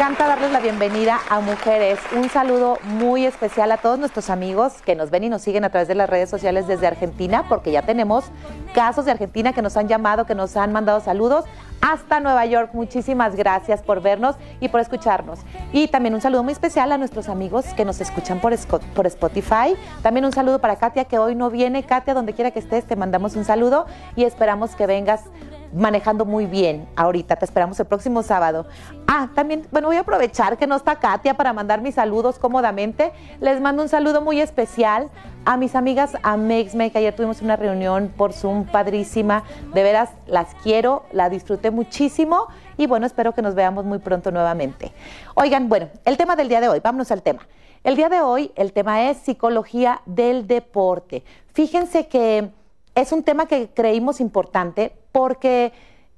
encanta darles la bienvenida a Mujeres. Un saludo muy especial a todos nuestros amigos que nos ven y nos siguen a través de las redes sociales desde Argentina, porque ya tenemos casos de Argentina que nos han llamado, que nos han mandado saludos hasta Nueva York. Muchísimas gracias por vernos y por escucharnos. Y también un saludo muy especial a nuestros amigos que nos escuchan por, por Spotify. También un saludo para Katia, que hoy no viene. Katia, donde quiera que estés, te mandamos un saludo y esperamos que vengas manejando muy bien ahorita. Te esperamos el próximo sábado. Ah, también, bueno, voy a aprovechar que no está Katia para mandar mis saludos cómodamente. Les mando un saludo muy especial a mis amigas a que ayer tuvimos una reunión por Zoom padrísima. De veras, las quiero, la disfruté muchísimo y bueno, espero que nos veamos muy pronto nuevamente. Oigan, bueno, el tema del día de hoy, vámonos al tema. El día de hoy, el tema es psicología del deporte. Fíjense que es un tema que creímos importante porque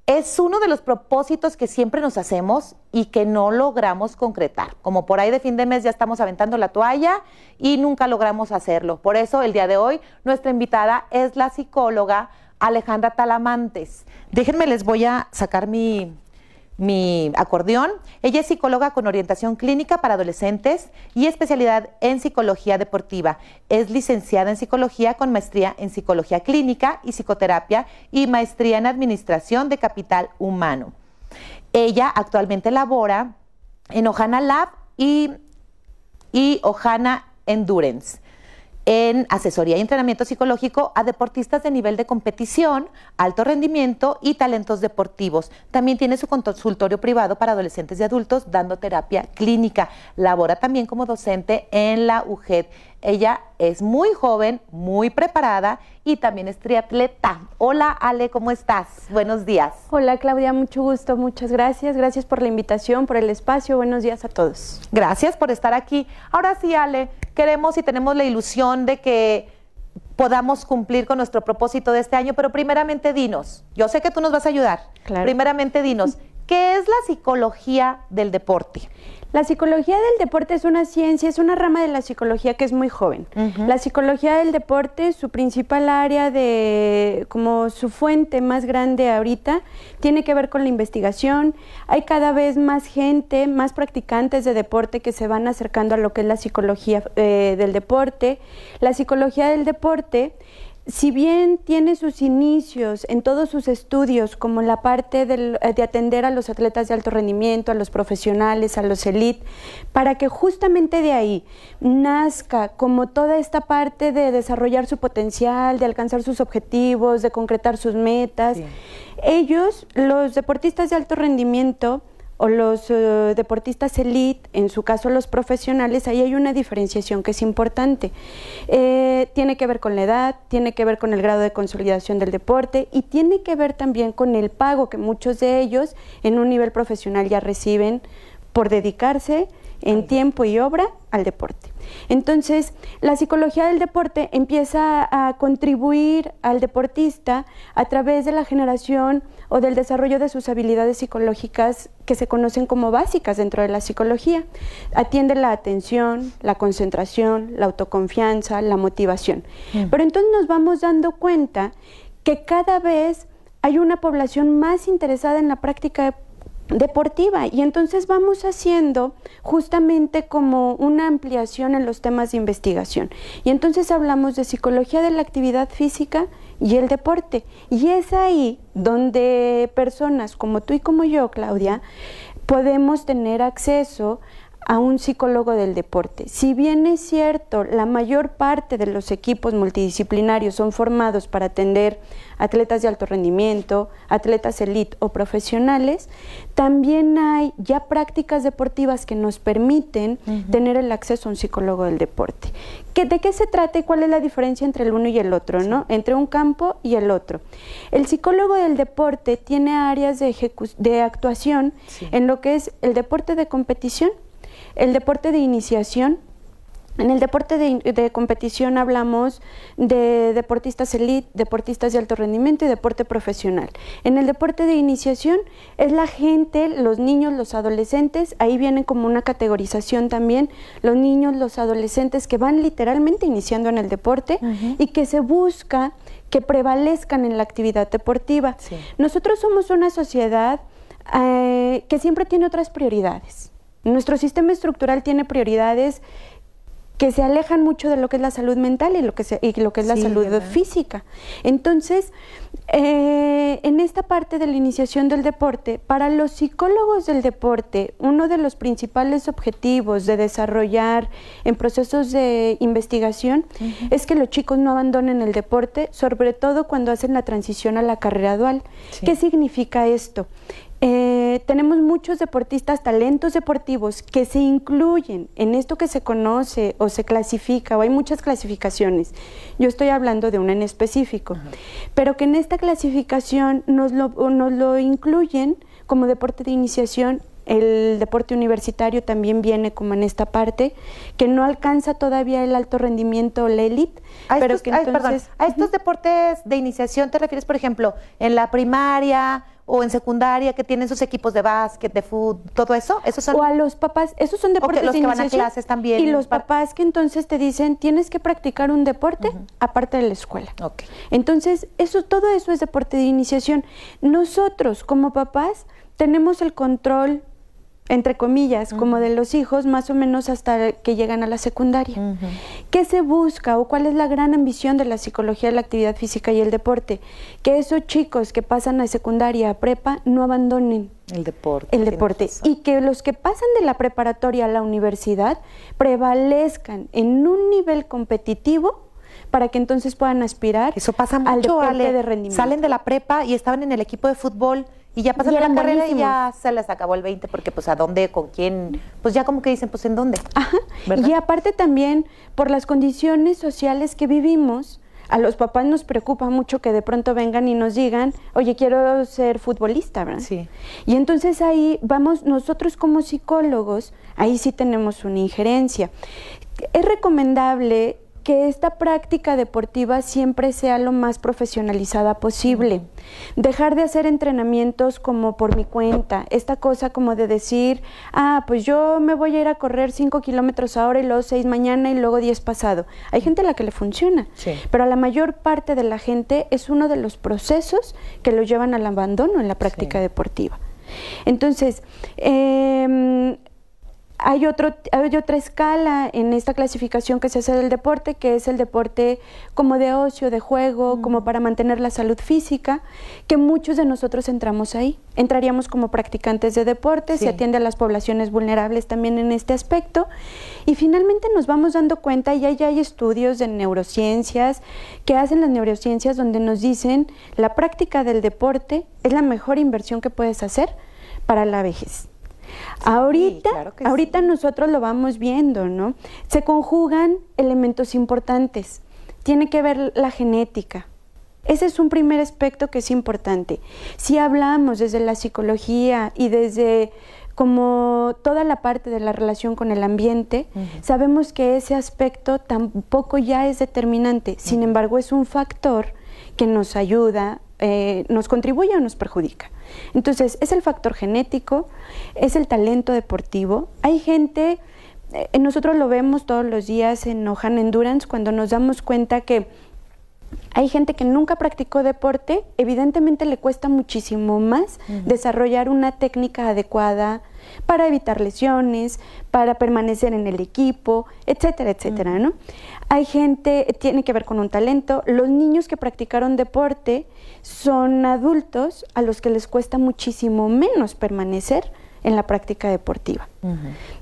es uno de los propósitos que siempre nos hacemos y que no logramos concretar. Como por ahí de fin de mes ya estamos aventando la toalla y nunca logramos hacerlo. Por eso el día de hoy nuestra invitada es la psicóloga Alejandra Talamantes. Déjenme, les voy a sacar mi, mi acordeón. Ella es psicóloga con orientación clínica para adolescentes y especialidad en psicología deportiva. Es licenciada en psicología con maestría en psicología clínica y psicoterapia y maestría en administración de capital humano. Ella actualmente labora en Ohana Lab y, y Ohana Endurance en asesoría y entrenamiento psicológico a deportistas de nivel de competición, alto rendimiento y talentos deportivos. También tiene su consultorio privado para adolescentes y adultos dando terapia clínica. Labora también como docente en la UGED. Ella es muy joven, muy preparada y también es triatleta. Hola Ale, ¿cómo estás? Buenos días. Hola Claudia, mucho gusto, muchas gracias. Gracias por la invitación, por el espacio. Buenos días a todos. Gracias por estar aquí. Ahora sí, Ale, queremos y tenemos la ilusión de que podamos cumplir con nuestro propósito de este año, pero primeramente dinos, yo sé que tú nos vas a ayudar. Primeramente dinos, ¿qué es la psicología del deporte? La psicología del deporte es una ciencia, es una rama de la psicología que es muy joven. La psicología del deporte, su principal área de, como su fuente más grande ahorita, tiene que ver con la investigación. Hay cada vez más gente, más practicantes de deporte que se van acercando a lo que es la psicología eh, del deporte. La psicología del deporte si bien tiene sus inicios en todos sus estudios, como la parte eh, de atender a los atletas de alto rendimiento, a los profesionales, a los elite, para que justamente de ahí nazca como toda esta parte de desarrollar su potencial, de alcanzar sus objetivos, de concretar sus metas, ellos, los deportistas de alto rendimiento, o los eh, deportistas elite, en su caso los profesionales, ahí hay una diferenciación que es importante. Eh, tiene que ver con la edad, tiene que ver con el grado de consolidación del deporte y tiene que ver también con el pago que muchos de ellos en un nivel profesional ya reciben por dedicarse en tiempo y obra al deporte. Entonces, la psicología del deporte empieza a contribuir al deportista a través de la generación o del desarrollo de sus habilidades psicológicas que se conocen como básicas dentro de la psicología. Atiende la atención, la concentración, la autoconfianza, la motivación. Pero entonces nos vamos dando cuenta que cada vez hay una población más interesada en la práctica deportiva y entonces vamos haciendo justamente como una ampliación en los temas de investigación y entonces hablamos de psicología de la actividad física y el deporte. Y es ahí donde personas como tú y como yo Claudia podemos tener acceso a un psicólogo del deporte. Si bien es cierto, la mayor parte de los equipos multidisciplinarios son formados para atender atletas de alto rendimiento, atletas elite o profesionales, también hay ya prácticas deportivas que nos permiten tener el acceso a un psicólogo del deporte. ¿De qué se trata y cuál es la diferencia entre el uno y el otro, ¿no? Entre un campo y el otro. El psicólogo del deporte tiene áreas de, de actuación en lo que es el deporte de competición, el deporte de iniciación, en el deporte de, competición hablamos de deportistas elite, deportistas de alto rendimiento y deporte profesional. En el deporte de iniciación es la gente, los niños, los adolescentes, ahí vienen como una categorización también, los niños, los adolescentes que van literalmente iniciando en el deporte y que se busca que prevalezcan en la actividad deportiva. Nosotros somos una sociedad eh, que siempre tiene otras prioridades Nuestro sistema estructural tiene prioridades que se alejan mucho de lo que es la salud mental y lo que, y lo que es la salud física. Entonces, eh, en esta parte de la iniciación del deporte, para los psicólogos del deporte, uno de los principales objetivos de desarrollar en procesos de investigación es que los chicos no abandonen el deporte, sobre todo cuando hacen la transición a la carrera dual. ¿Qué significa esto? Eh, tenemos muchos deportistas, talentos deportivos que se incluyen en esto que se conoce o se clasifica, o hay muchas clasificaciones. Yo estoy hablando de una en específico, pero que en esta clasificación nos lo, nos lo incluyen como deporte de iniciación el deporte universitario también viene como en esta parte, que no alcanza todavía el alto rendimiento o la élite. Pero que entonces, a estos deportes de iniciación te refieres, por ejemplo, en la primaria, o en secundaria que tienen sus equipos de básquet, de fútbol, todo eso, esos son o a los papás, esos son deportes los que van a clases también y los papás que entonces te dicen tienes que practicar un deporte aparte de la escuela. Okay. Entonces eso todo eso es deporte de iniciación. Nosotros como papás tenemos el control entre comillas, como de los hijos, más o menos hasta que llegan a la secundaria. ¿Qué se busca o cuál es la gran ambición de la psicología la actividad física y el deporte? Que esos chicos que pasan a secundaria, a prepa, no abandonen el deporte. El deporte. Y que los que pasan de la preparatoria a la universidad prevalezcan en un nivel competitivo para que entonces puedan aspirar Eso pasa mucho, al deporte de rendimiento. Salen de la prepa y estaban en el equipo de fútbol y ya pasan la carrera y ya se les acabó el 20 porque pues a dónde, con quién, pues ya como que dicen, pues en dónde. Ajá. Y aparte también por las condiciones sociales que vivimos, a los papás nos preocupa mucho que de pronto vengan y nos digan, oye, quiero ser futbolista, ¿verdad? Sí. Y entonces ahí vamos, nosotros como psicólogos, ahí sí tenemos una injerencia. Es recomendable que esta práctica deportiva siempre sea lo más profesionalizada posible. Dejar de hacer entrenamientos como por mi cuenta, esta cosa como de decir, ah, pues yo me voy a ir a correr 5 kilómetros ahora y luego 6 mañana y luego 10 pasado. Hay gente a la que le funciona, pero a la mayor parte de la gente es uno de los procesos que lo llevan al abandono en la práctica deportiva. Entonces, eh, hay, otro, hay otra escala en esta clasificación que se hace del deporte, que es el deporte como de ocio, de juego, como para mantener la salud física, que muchos de nosotros entramos ahí. Entraríamos como practicantes de deporte, se atiende a las poblaciones vulnerables también en este aspecto. Y finalmente nos vamos dando cuenta, y ya hay estudios de neurociencias que hacen las neurociencias donde nos dicen la práctica del deporte es la mejor inversión que puedes hacer para la vejez ahorita, ahorita nosotros lo vamos viendo, ¿no? Se conjugan elementos importantes. Tiene que ver la genética. Ese es un primer aspecto que es importante. Si hablamos desde la psicología y desde como toda la parte de la relación con el ambiente, sabemos que ese aspecto tampoco ya es determinante, sin embargo es un factor que nos ayuda, eh, nos contribuye o nos perjudica. Entonces, es el factor genético, es el talento deportivo. Hay gente, eh, nosotros lo vemos todos los días en Ojan Endurance, cuando nos damos cuenta que hay gente que nunca practicó deporte, evidentemente le cuesta muchísimo más desarrollar una técnica adecuada para evitar lesiones, para permanecer en el equipo, etcétera, etcétera, ¿no? Hay gente, tiene que ver con un talento. Los niños que practicaron deporte son adultos a los que les cuesta muchísimo menos permanecer en la práctica deportiva.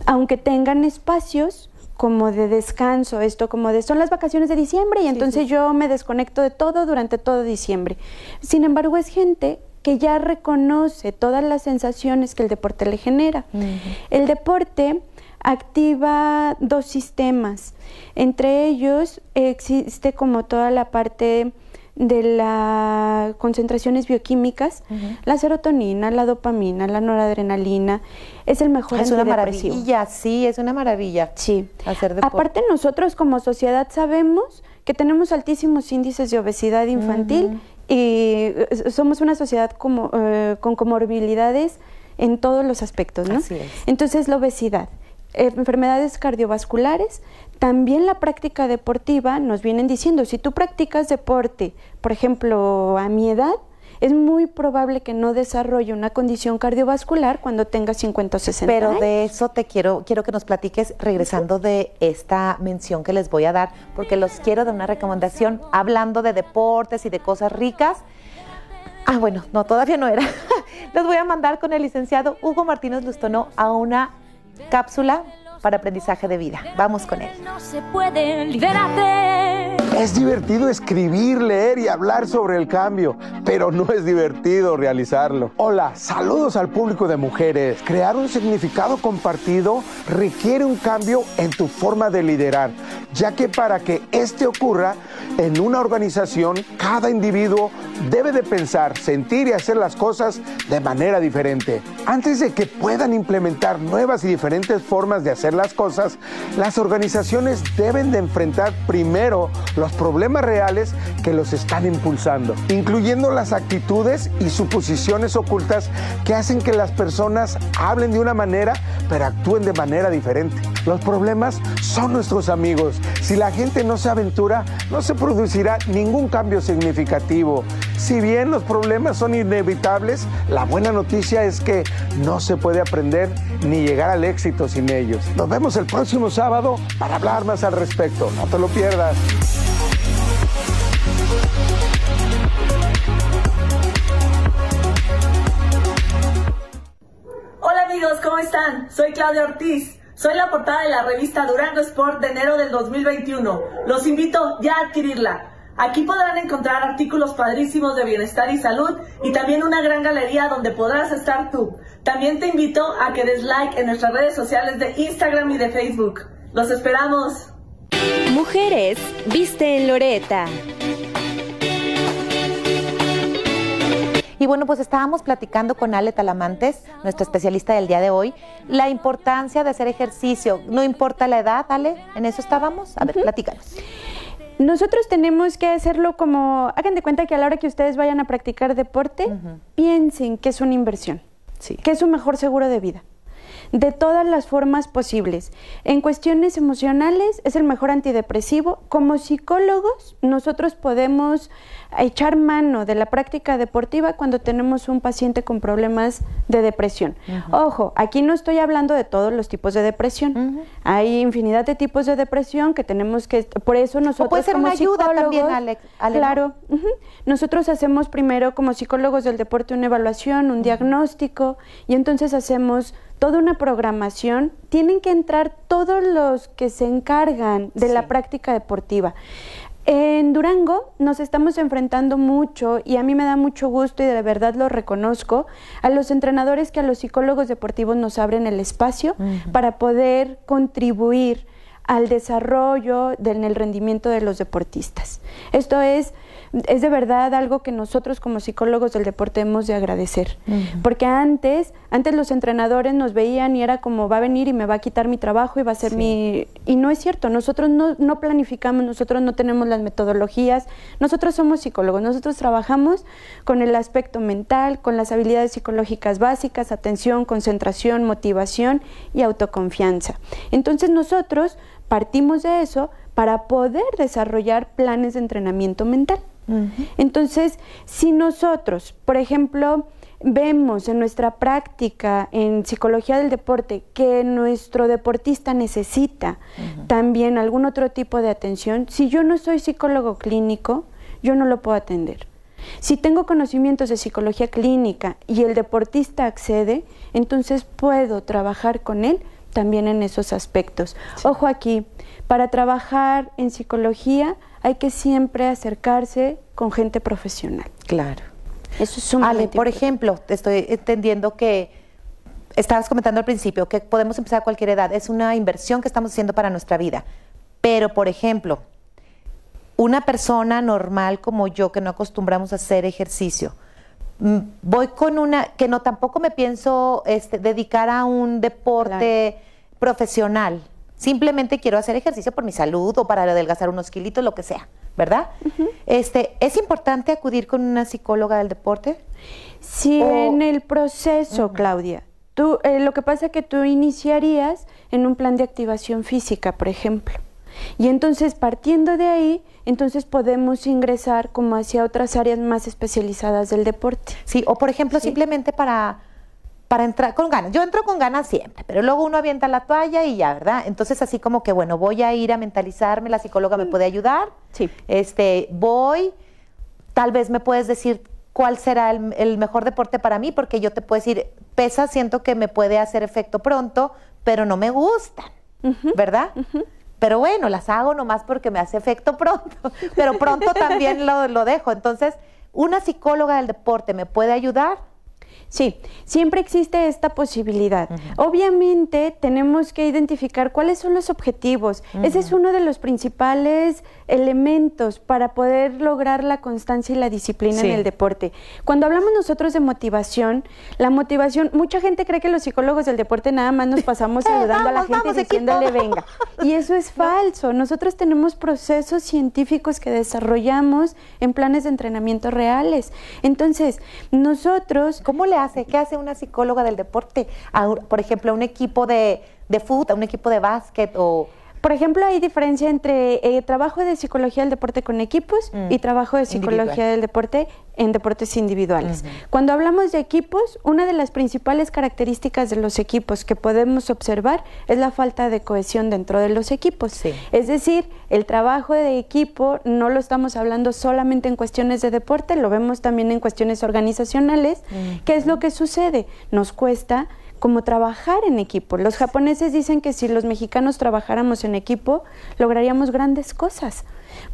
Aunque tengan espacios como de descanso, esto como de son las vacaciones de diciembre y entonces yo me desconecto de todo durante todo diciembre. Sin embargo, es gente que ya reconoce todas las sensaciones que el deporte le genera. El deporte activa dos sistemas. Entre ellos existe como toda la parte de las concentraciones bioquímicas, la serotonina, la dopamina, la noradrenalina, es el mejor Es una maravilla, sí, es una maravilla. Sí. Hacer Aparte nosotros como sociedad sabemos que tenemos altísimos índices de obesidad infantil y eh, somos una sociedad como, eh, con comorbilidades en todos los aspectos, ¿no? Así es. Entonces la obesidad, enfermedades cardiovasculares, también la práctica deportiva nos vienen diciendo, si tú practicas deporte, por ejemplo, a mi edad, es muy probable que no desarrolle una condición cardiovascular cuando tenga 50 o 60 Pero años. de eso te quiero, quiero que nos platiques regresando de esta mención que les voy a dar, porque los quiero de una recomendación, hablando de deportes y de cosas ricas. Ah, bueno, no, todavía no era. Les voy a mandar con el licenciado Hugo Martínez Lustono a una cápsula para aprendizaje de vida. Vamos con él. No se puede liberarte. Es divertido escribir, leer y hablar sobre el cambio, pero no es divertido realizarlo. Hola, saludos al público de mujeres. Crear un significado compartido requiere un cambio en tu forma de liderar, ya que para que este ocurra en una organización, cada individuo debe de pensar, sentir y hacer las cosas de manera diferente. Antes de que puedan implementar nuevas y diferentes formas de hacer las cosas, las organizaciones deben de enfrentar primero los problemas reales que los están impulsando, incluyendo las actitudes y suposiciones ocultas que hacen que las personas hablen de una manera pero actúen de manera diferente. Los problemas son nuestros amigos. Si la gente no se aventura, no se producirá ningún cambio significativo. Si bien los problemas son inevitables, la buena noticia es que no se puede aprender ni llegar al éxito sin ellos. Nos vemos el próximo sábado para hablar más al respecto. No te lo pierdas. Hola amigos, ¿cómo están? Soy Claudia Ortiz. Soy la portada de la revista Durango Sport de enero del 2021. Los invito ya a adquirirla. Aquí podrán encontrar artículos padrísimos de bienestar y salud y también una gran galería donde podrás estar tú. También te invito a que des like en nuestras redes sociales de Instagram y de Facebook. Los esperamos. Mujeres, viste en Loreta. Y bueno, pues estábamos platicando con Ale Talamantes, nuestra especialista del día de hoy, la importancia de hacer ejercicio. No importa la edad, Ale, en eso estábamos. A ver, platícanos. Nosotros tenemos que hacerlo como, hagan de cuenta que a la hora que ustedes vayan a practicar deporte, piensen que es una inversión, Sí. que es un mejor seguro de vida. De todas las formas posibles. En cuestiones emocionales es el mejor antidepresivo. Como psicólogos, nosotros podemos echar mano de la práctica deportiva cuando tenemos un paciente con problemas de depresión. Ojo, aquí no estoy hablando de todos los tipos de depresión. Hay infinidad de tipos de depresión que tenemos que, por eso nosotros puede ser como una ayuda también, Alex- claro. Nosotros hacemos primero como psicólogos del deporte una evaluación, un diagnóstico y entonces hacemos toda una programación. Tienen que entrar todos los que se encargan de la práctica deportiva. En Durango nos estamos enfrentando mucho y a mí me da mucho gusto y de verdad lo reconozco a los entrenadores que a los psicólogos deportivos nos abren el espacio para poder contribuir al desarrollo del en el rendimiento de los deportistas. Esto es es de verdad algo que nosotros como psicólogos del deporte hemos de agradecer, porque antes antes los entrenadores nos veían y era como va a venir y me va a quitar mi trabajo y va a ser mi y no es cierto, nosotros no, no planificamos, nosotros no tenemos las metodologías, nosotros somos psicólogos, nosotros trabajamos con el aspecto mental, con las habilidades psicológicas básicas, atención, concentración, motivación y autoconfianza. Entonces nosotros partimos de eso para poder desarrollar planes de entrenamiento mental. Entonces, si nosotros, por ejemplo, vemos en nuestra práctica en psicología del deporte que nuestro deportista necesita también algún otro tipo de atención, si yo no soy psicólogo clínico, yo no lo puedo atender. Si tengo conocimientos de psicología clínica y el deportista accede, entonces puedo trabajar con él también en esos aspectos. Ojo aquí, para trabajar en psicología hay que siempre acercarse con gente profesional. Claro. Eso es sumamente Ale, por ejemplo, te estoy entendiendo que estabas comentando al principio que podemos empezar a cualquier edad. Es una inversión que estamos haciendo para nuestra vida. Pero, por ejemplo, una persona normal como yo que no acostumbramos a hacer ejercicio, voy con una que no tampoco me pienso este, dedicar a un deporte profesional. Simplemente quiero hacer ejercicio por mi salud o para adelgazar unos kilitos, lo que sea, ¿verdad? Este, ¿es importante acudir con una psicóloga del deporte? Si O- en el proceso, Claudia, tú, eh, lo que pasa es que tú iniciarías en un plan de activación física, por ejemplo. Y entonces, partiendo de ahí, entonces podemos ingresar como hacia otras áreas más especializadas del deporte. Sí, o por ejemplo, simplemente para, para entrar con ganas. Yo entro con ganas siempre, pero luego uno avienta la toalla y ya, ¿verdad? Entonces, así como que, bueno, voy a ir a mentalizarme, la psicóloga me puede ayudar. Sí. Este, voy, tal vez me puedes decir cuál será el, el mejor deporte para mí, porque yo te puedo decir, pesa, siento que me puede hacer efecto pronto, pero no me gustan, ¿verdad? Pero bueno, las hago nomás porque me hace efecto pronto, pero pronto también lo, lo dejo. Entonces, ¿una psicóloga del deporte me puede ayudar? Sí, siempre existe esta posibilidad. Obviamente tenemos que identificar cuáles son los objetivos. Ese es uno de los principales elementos para poder lograr la constancia y la disciplina Sí. en el deporte. Cuando hablamos nosotros de motivación, la motivación, mucha gente cree que los psicólogos del deporte nada más nos pasamos saludando a la gente vamos, y diciéndole equipo. venga. Y eso es falso. Nosotros tenemos procesos científicos que desarrollamos en planes de entrenamiento reales. Entonces, nosotros ¿Cómo le hace? ¿Qué hace una psicóloga del deporte? Por ejemplo, a un equipo de, de fútbol, a un equipo de básquet o... Por ejemplo, hay diferencia entre eh, trabajo de psicología del deporte con equipos Mm. y trabajo de psicología Individual. del deporte en deportes individuales. Cuando hablamos de equipos, una de las principales características de los equipos que podemos observar es la falta de cohesión dentro de los equipos. Sí. Es decir, el trabajo de equipo no lo estamos hablando solamente en cuestiones de deporte, lo vemos también en cuestiones organizacionales. ¿Qué es lo que sucede? Nos cuesta como trabajar en equipo. Los japoneses dicen que si los mexicanos trabajáramos en equipo, lograríamos grandes cosas.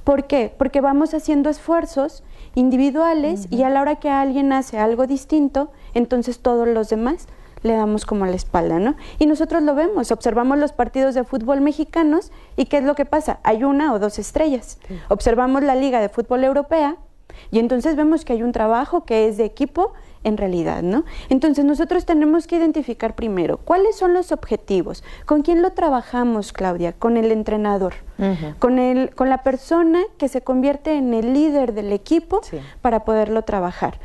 ¿Por qué? Porque vamos haciendo esfuerzos individuales y a la hora que alguien hace algo distinto, entonces todos los demás le damos como la espalda, ¿no? Y nosotros lo vemos, observamos los partidos de fútbol mexicanos y ¿qué es lo que pasa? Hay una o dos estrellas. Observamos la Liga de Fútbol Europea y entonces vemos que hay un trabajo que es de equipo en realidad, ¿no? Entonces nosotros tenemos que identificar primero cuáles son los objetivos, con quién lo trabajamos, Claudia, con el entrenador, con el, con la persona que se convierte en el líder del equipo Sí. para poderlo trabajar.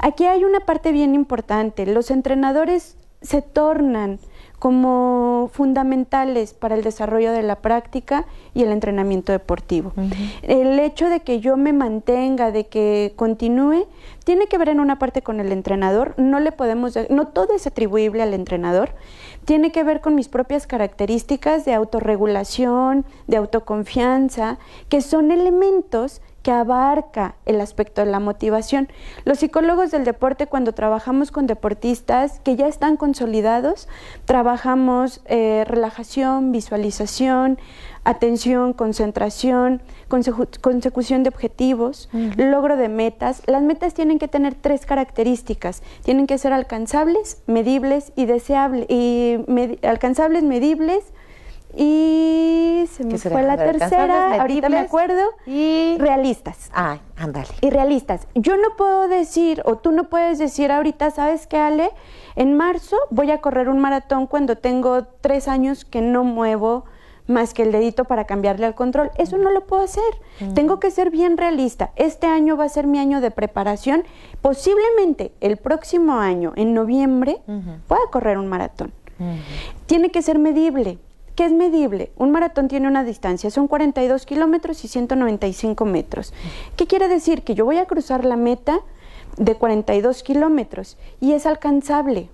Aquí hay una parte bien importante, los entrenadores se tornan como fundamentales para el desarrollo de la práctica y el entrenamiento deportivo. El hecho de que yo me mantenga, de que continúe, tiene que ver en una parte con el entrenador, no le podemos, de- no todo es atribuible al entrenador, tiene que ver con mis propias características de autorregulación, de autoconfianza, que son elementos que abarca el aspecto de la motivación. Los psicólogos del deporte, cuando trabajamos con deportistas que ya están consolidados, trabajamos eh, relajación, visualización, atención, concentración, consecu- consecución de objetivos, logro de metas. Las metas tienen que tener tres características. Tienen que ser alcanzables, medibles y deseables. Y alcanzables, medibles y se me fue la tercera, ahorita me acuerdo. y- realistas. Ay, ándale. Y realistas. Yo no puedo decir, o tú no puedes decir ahorita, ¿sabes qué, Ale? En marzo voy a correr un maratón cuando tengo tres años que no muevo más que el dedito para cambiarle al control. Eso no lo puedo hacer. Tengo que ser bien realista. Este año va a ser mi año de preparación. Posiblemente el próximo año, en noviembre, pueda correr un maratón. Tiene que ser medible. ¿Qué es medible? Un maratón tiene una distancia, son 42 kilómetros y 195 metros. ¿Qué quiere decir? Que yo voy a cruzar la meta de 42 kilómetros y es alcanzable.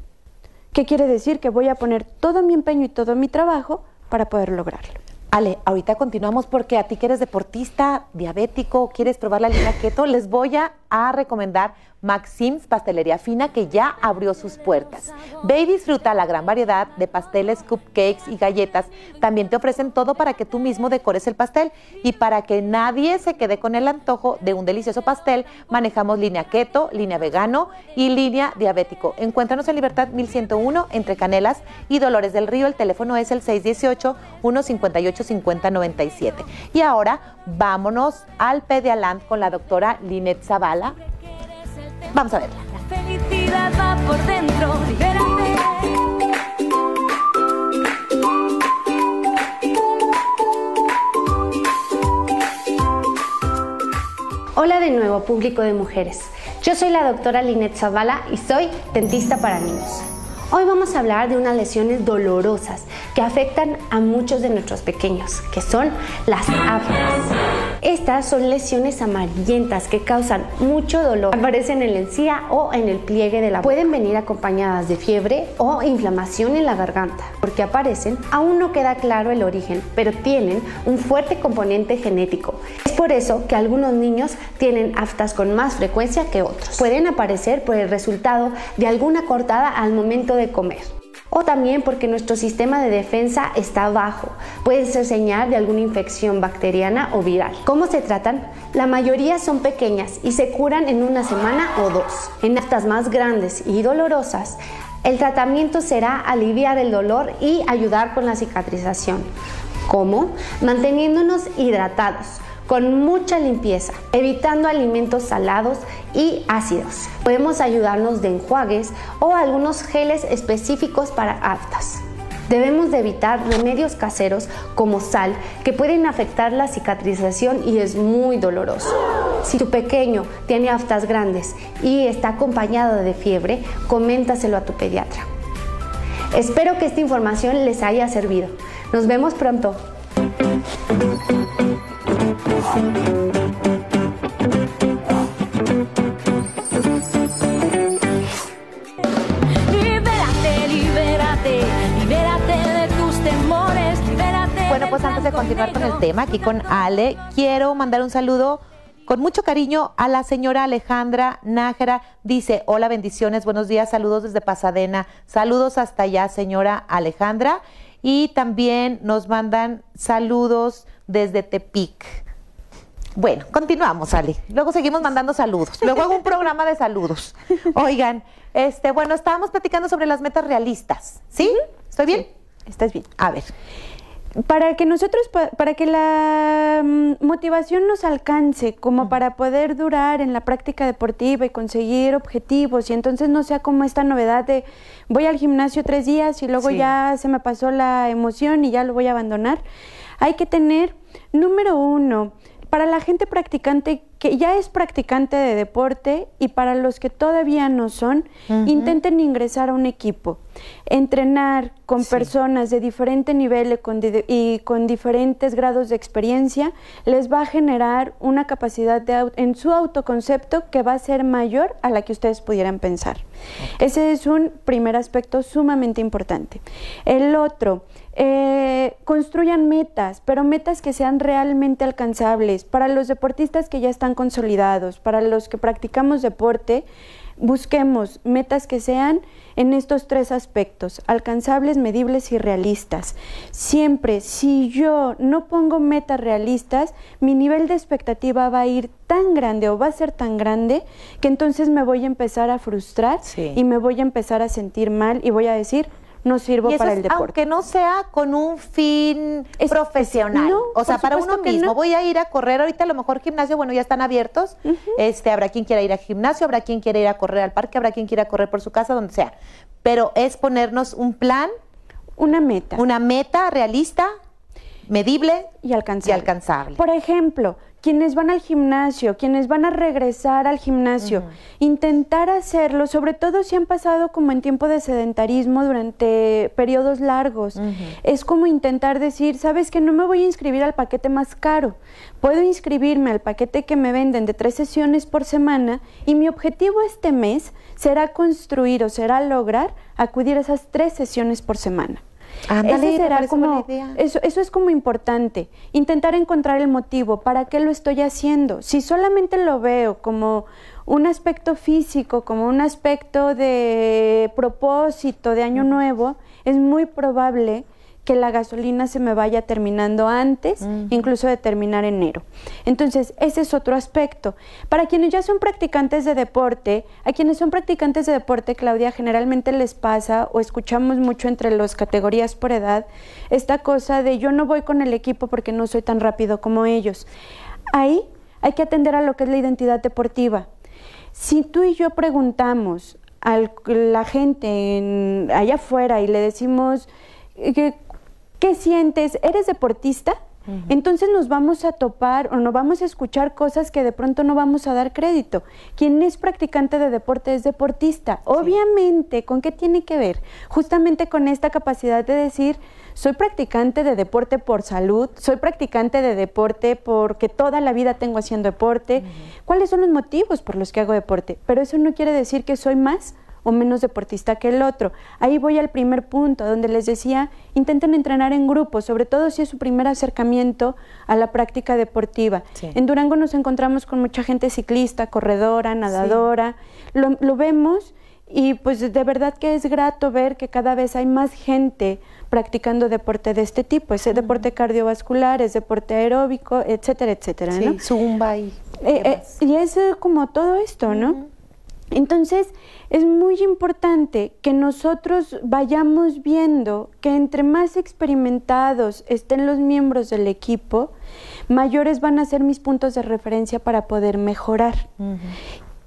¿Qué quiere decir? Que voy a poner todo mi empeño y todo mi trabajo para poder lograrlo. Ale, ahorita continuamos porque a ti que eres deportista, diabético, quieres probar la línea keto, les voy a recomendar Maxim's Pastelería Fina que ya abrió sus puertas. Ve y disfruta la gran variedad de pasteles, cupcakes y galletas. También te ofrecen todo para que tú mismo decores el pastel y para que nadie se quede con el antojo de un delicioso pastel, manejamos línea keto, línea vegano y línea diabético. Encuéntranos en Libertad 1101 entre Canelas y Dolores del Río. El teléfono es el 618-158-5097. Y ahora vámonos al Pedialand con la doctora Linet Zavala. Vamos a verla. La felicidad va por dentro, libérate. Hola de nuevo, público de mujeres. Yo soy la doctora Linet Zavala y soy dentista para niños. Hoy vamos a hablar de unas lesiones dolorosas que afectan a muchos de nuestros pequeños, que son las aftas. Estas son lesiones amarillentas que causan mucho dolor. Aparecen en la encía o en el pliegue de la Pueden venir acompañadas de fiebre o inflamación en la garganta. Porque aparecen, aún no queda claro el origen, pero tienen un fuerte componente genético. Es por eso que algunos niños tienen aftas con más frecuencia que otros. Pueden aparecer por el resultado de alguna cortada al momento de comer. O también porque nuestro sistema de defensa está bajo. Puede ser señal de alguna infección bacteriana o viral. ¿Cómo se tratan? La mayoría son pequeñas y se curan en una semana o dos. En aftas más grandes y dolorosas, el tratamiento será aliviar el dolor y ayudar con la cicatrización. ¿Cómo? Manteniéndonos hidratados con mucha limpieza, evitando alimentos salados y ácidos. Podemos ayudarnos de enjuagues o algunos geles específicos para aftas. Debemos de evitar remedios caseros como sal que pueden afectar la cicatrización y es muy doloroso. Si tu pequeño tiene aftas grandes y está acompañado de fiebre, coméntaselo a tu pediatra. Espero que esta información les haya servido. Nos vemos pronto. Continuar con el tema, aquí con Ale, quiero mandar un saludo con mucho cariño a la señora Alejandra Nájera. Dice, hola, bendiciones, buenos días, saludos desde Pasadena. Saludos hasta allá, señora Alejandra. Y también nos mandan saludos desde Tepic. Bueno, continuamos, Ale. Luego seguimos mandando saludos. Luego hago un programa de saludos. Oigan, este, bueno, estábamos platicando sobre las metas realistas. ¿Sí? ¿Estoy bien? Estás bien. A ver. Para que nosotros, pa- para que la mm, motivación nos alcance, como para poder durar en la práctica deportiva y conseguir objetivos, y entonces no sea como esta novedad de voy al gimnasio tres días y luego Sí. ya se me pasó la emoción y ya lo voy a abandonar. Hay que tener, número uno, para la gente practicante que ya es practicante de deporte y para los que todavía no son, intenten ingresar a un equipo. Entrenar con personas de diferente nivel y con, diferentes grados de experiencia les va a generar una capacidad de en su autoconcepto que va a ser mayor a la que ustedes pudieran pensar. Ese es un primer aspecto sumamente importante. El otro, eh, construyan metas, pero metas que sean realmente alcanzables. Para los deportistas que ya están consolidados, para los que practicamos deporte, busquemos metas que sean en estos tres aspectos, alcanzables, medibles y realistas. Siempre, si yo no pongo metas realistas, mi nivel de expectativa va a ir tan grande o va a ser tan grande que entonces me voy a empezar a frustrar Sí. y me voy a empezar a sentir mal y voy a decir, no sirvo para es, el deporte. aunque no sea con un fin Es- profesional. no, o sea, para uno mismo. no. Voy a ir a correr ahorita, a lo mejor gimnasio, bueno, ya están abiertos. Este, habrá quien quiera ir al gimnasio, habrá quien quiera ir a correr al parque, habrá quien quiera correr por su casa, donde sea. Pero es ponernos un plan, Una meta. una meta realista, medible y alcanzable. y alcanzable. Por ejemplo, quienes van al gimnasio, quienes van a regresar al gimnasio, intentar hacerlo, sobre todo si han pasado como en tiempo de sedentarismo durante periodos largos. Es como intentar decir, sabes que no me voy a inscribir al paquete más caro, puedo inscribirme al paquete que me venden de tres sesiones por semana y mi objetivo este mes será construir o será lograr acudir a esas tres sesiones por semana. Ándale, Ese me será parece como buena idea. eso, eso es como importante, intentar encontrar el motivo, ¿para qué lo estoy haciendo? Si solamente lo veo como un aspecto físico, como un aspecto de propósito de año nuevo, es muy probable que la gasolina se me vaya terminando antes, incluso de terminar enero. Entonces, ese es otro aspecto. Para quienes ya son practicantes de deporte, a quienes son practicantes de deporte, Claudia, generalmente les pasa o escuchamos mucho entre las categorías por edad esta cosa de yo no voy con el equipo porque no soy tan rápido como ellos. Ahí hay que atender a lo que es la identidad deportiva. Si tú y yo preguntamos a la gente en- allá afuera y le decimos, ¿qué, sientes? ¿Eres deportista? Entonces nos vamos a topar o no vamos a escuchar cosas que de pronto no vamos a dar crédito. Quien es practicante de deporte es deportista. Obviamente, ¿con qué tiene que ver? Justamente con esta capacidad de decir, soy practicante de deporte por salud, soy practicante de deporte porque toda la vida tengo haciendo deporte. ¿Cuáles son los motivos por los que hago deporte? Pero eso no quiere decir que soy más o menos deportista que el otro. Ahí voy al primer punto, donde les decía, intenten entrenar en grupo, sobre todo si es su primer acercamiento a la práctica deportiva. En Durango nos encontramos con mucha gente ciclista, corredora, nadadora, lo, lo vemos y pues de verdad que es grato ver que cada vez hay más gente practicando deporte de este tipo, ese deporte cardiovascular, es deporte aeróbico, etcétera, etcétera, Sí, ¿no? zumba y Eh, eh, y es eh, como todo esto, ¿no? Entonces, es muy importante que nosotros vayamos viendo que entre más experimentados estén los miembros del equipo, mayores van a ser mis puntos de referencia para poder mejorar.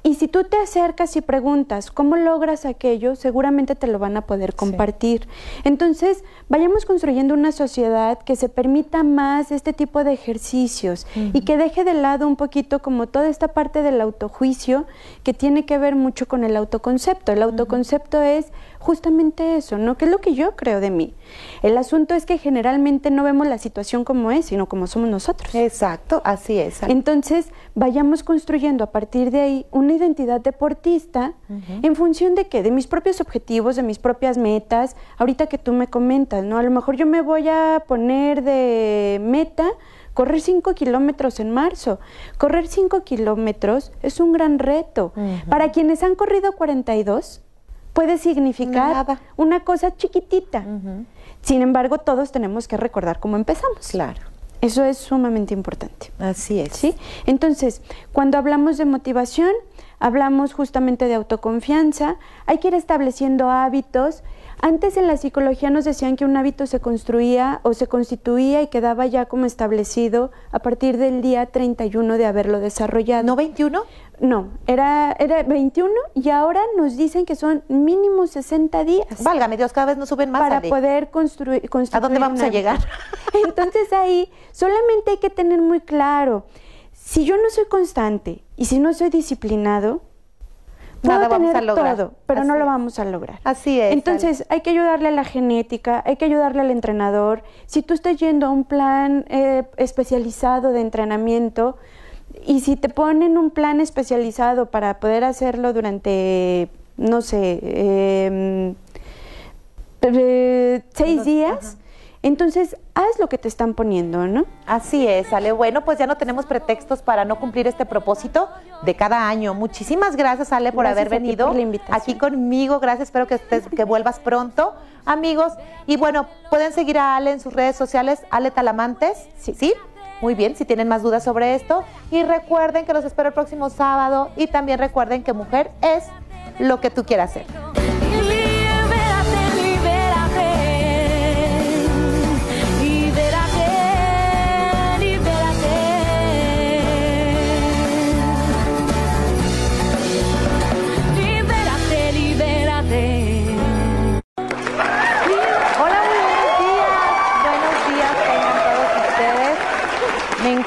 Y si tú te acercas y preguntas cómo logras aquello, seguramente te lo van a poder compartir. Entonces, vayamos construyendo una sociedad que se permita más este tipo de ejercicios y que deje de lado un poquito como toda esta parte del autojuicio que tiene que ver mucho con el autoconcepto. El autoconcepto es justamente eso, ¿no? ¿Qué es lo que yo creo de mí? El asunto es que generalmente no vemos la situación como es, sino como somos nosotros. Exacto, así es. Entonces, vayamos construyendo a partir de ahí una identidad deportista en función de qué? De mis propios objetivos, de mis propias metas. Ahorita que tú me comentas, ¿no? A lo mejor yo me voy a poner de meta correr 5 kilómetros en marzo. Correr 5 kilómetros es un gran reto. Para quienes han corrido 42, puede significar Nada. una cosa chiquitita. Sin embargo, todos tenemos que recordar cómo empezamos. Claro, Eso es sumamente importante. así es. ¿Sí? Entonces, cuando hablamos de motivación, hablamos justamente de autoconfianza, hay que ir estableciendo hábitos. Antes en la psicología nos decían que un hábito se construía o se constituía y quedaba ya como establecido a partir del día 31 de haberlo desarrollado. ¿No 21? No, era, era 21 y ahora nos dicen que son mínimo 60 días Válgame Dios, cada vez nos suben más. para Ale. poder construir, ¿A dónde vamos a llegar? Entonces ahí solamente hay que tener muy claro, si yo no soy constante y si no soy disciplinado, puedo Nada vamos a lograr. todo, pero no lo vamos a lograr. Así es, Entonces hay que ayudarle a la genética, hay que ayudarle al entrenador. Si tú estás yendo a un plan eh, especializado de entrenamiento y si te ponen un plan especializado para poder hacerlo durante, no sé, em, eh, seis días, entonces haz lo que te están poniendo, ¿no? Así es, Ale. Bueno, pues ya no tenemos pretextos para no cumplir este propósito de cada año. Muchísimas gracias, Ale, por Gracias haber venido por la invitación. aquí conmigo. Gracias, espero que, estés, que vuelvas pronto, amigos. Y bueno, pueden seguir a Ale en sus redes sociales, Ale Talamantes. Sí. ¿Sí? Muy bien, si tienen más dudas sobre esto. Y recuerden que los espero el próximo sábado. Y también recuerden que mujer es lo que tú quieras ser.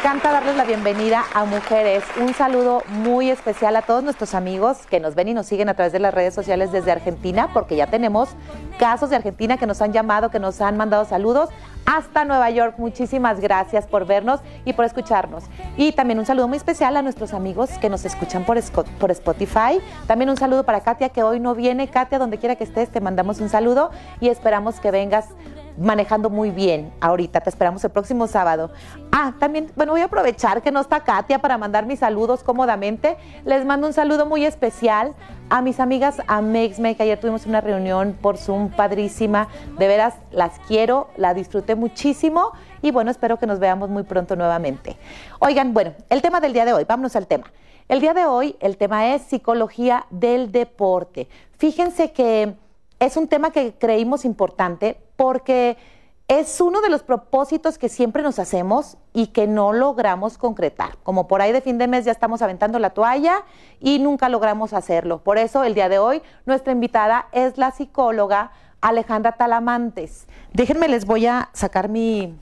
Encanta darles la bienvenida a Mujeres. Un saludo muy especial a todos nuestros amigos que nos ven y nos siguen a través de las redes sociales desde Argentina, porque ya tenemos casos de Argentina que nos han llamado, que nos han mandado saludos hasta Nueva York. Muchísimas gracias por vernos y por escucharnos. Y también un saludo muy especial a nuestros amigos que nos escuchan por, por Spotify. También un saludo para Katia, que hoy no viene. Katia, donde quiera que estés, te mandamos un saludo y esperamos que vengas manejando muy bien ahorita. Te esperamos el próximo sábado. Ah, también, bueno, voy a aprovechar que no está Katia para mandar mis saludos cómodamente. Les mando un saludo muy especial a mis amigas Amexme, que ayer tuvimos una reunión por Zoom padrísima. De veras, las quiero, la disfruté muchísimo y bueno, espero que nos veamos muy pronto nuevamente. Oigan, bueno, el tema del día de hoy, vámonos al tema. El día de hoy, el tema es psicología del deporte. Fíjense que es un tema que creímos importante porque es uno de los propósitos que siempre nos hacemos y que no logramos concretar. Como por ahí de fin de mes ya estamos aventando la toalla y nunca logramos hacerlo. Por eso el día de hoy nuestra invitada es la psicóloga Alejandra Talamantes. Déjenme, les voy a sacar mi,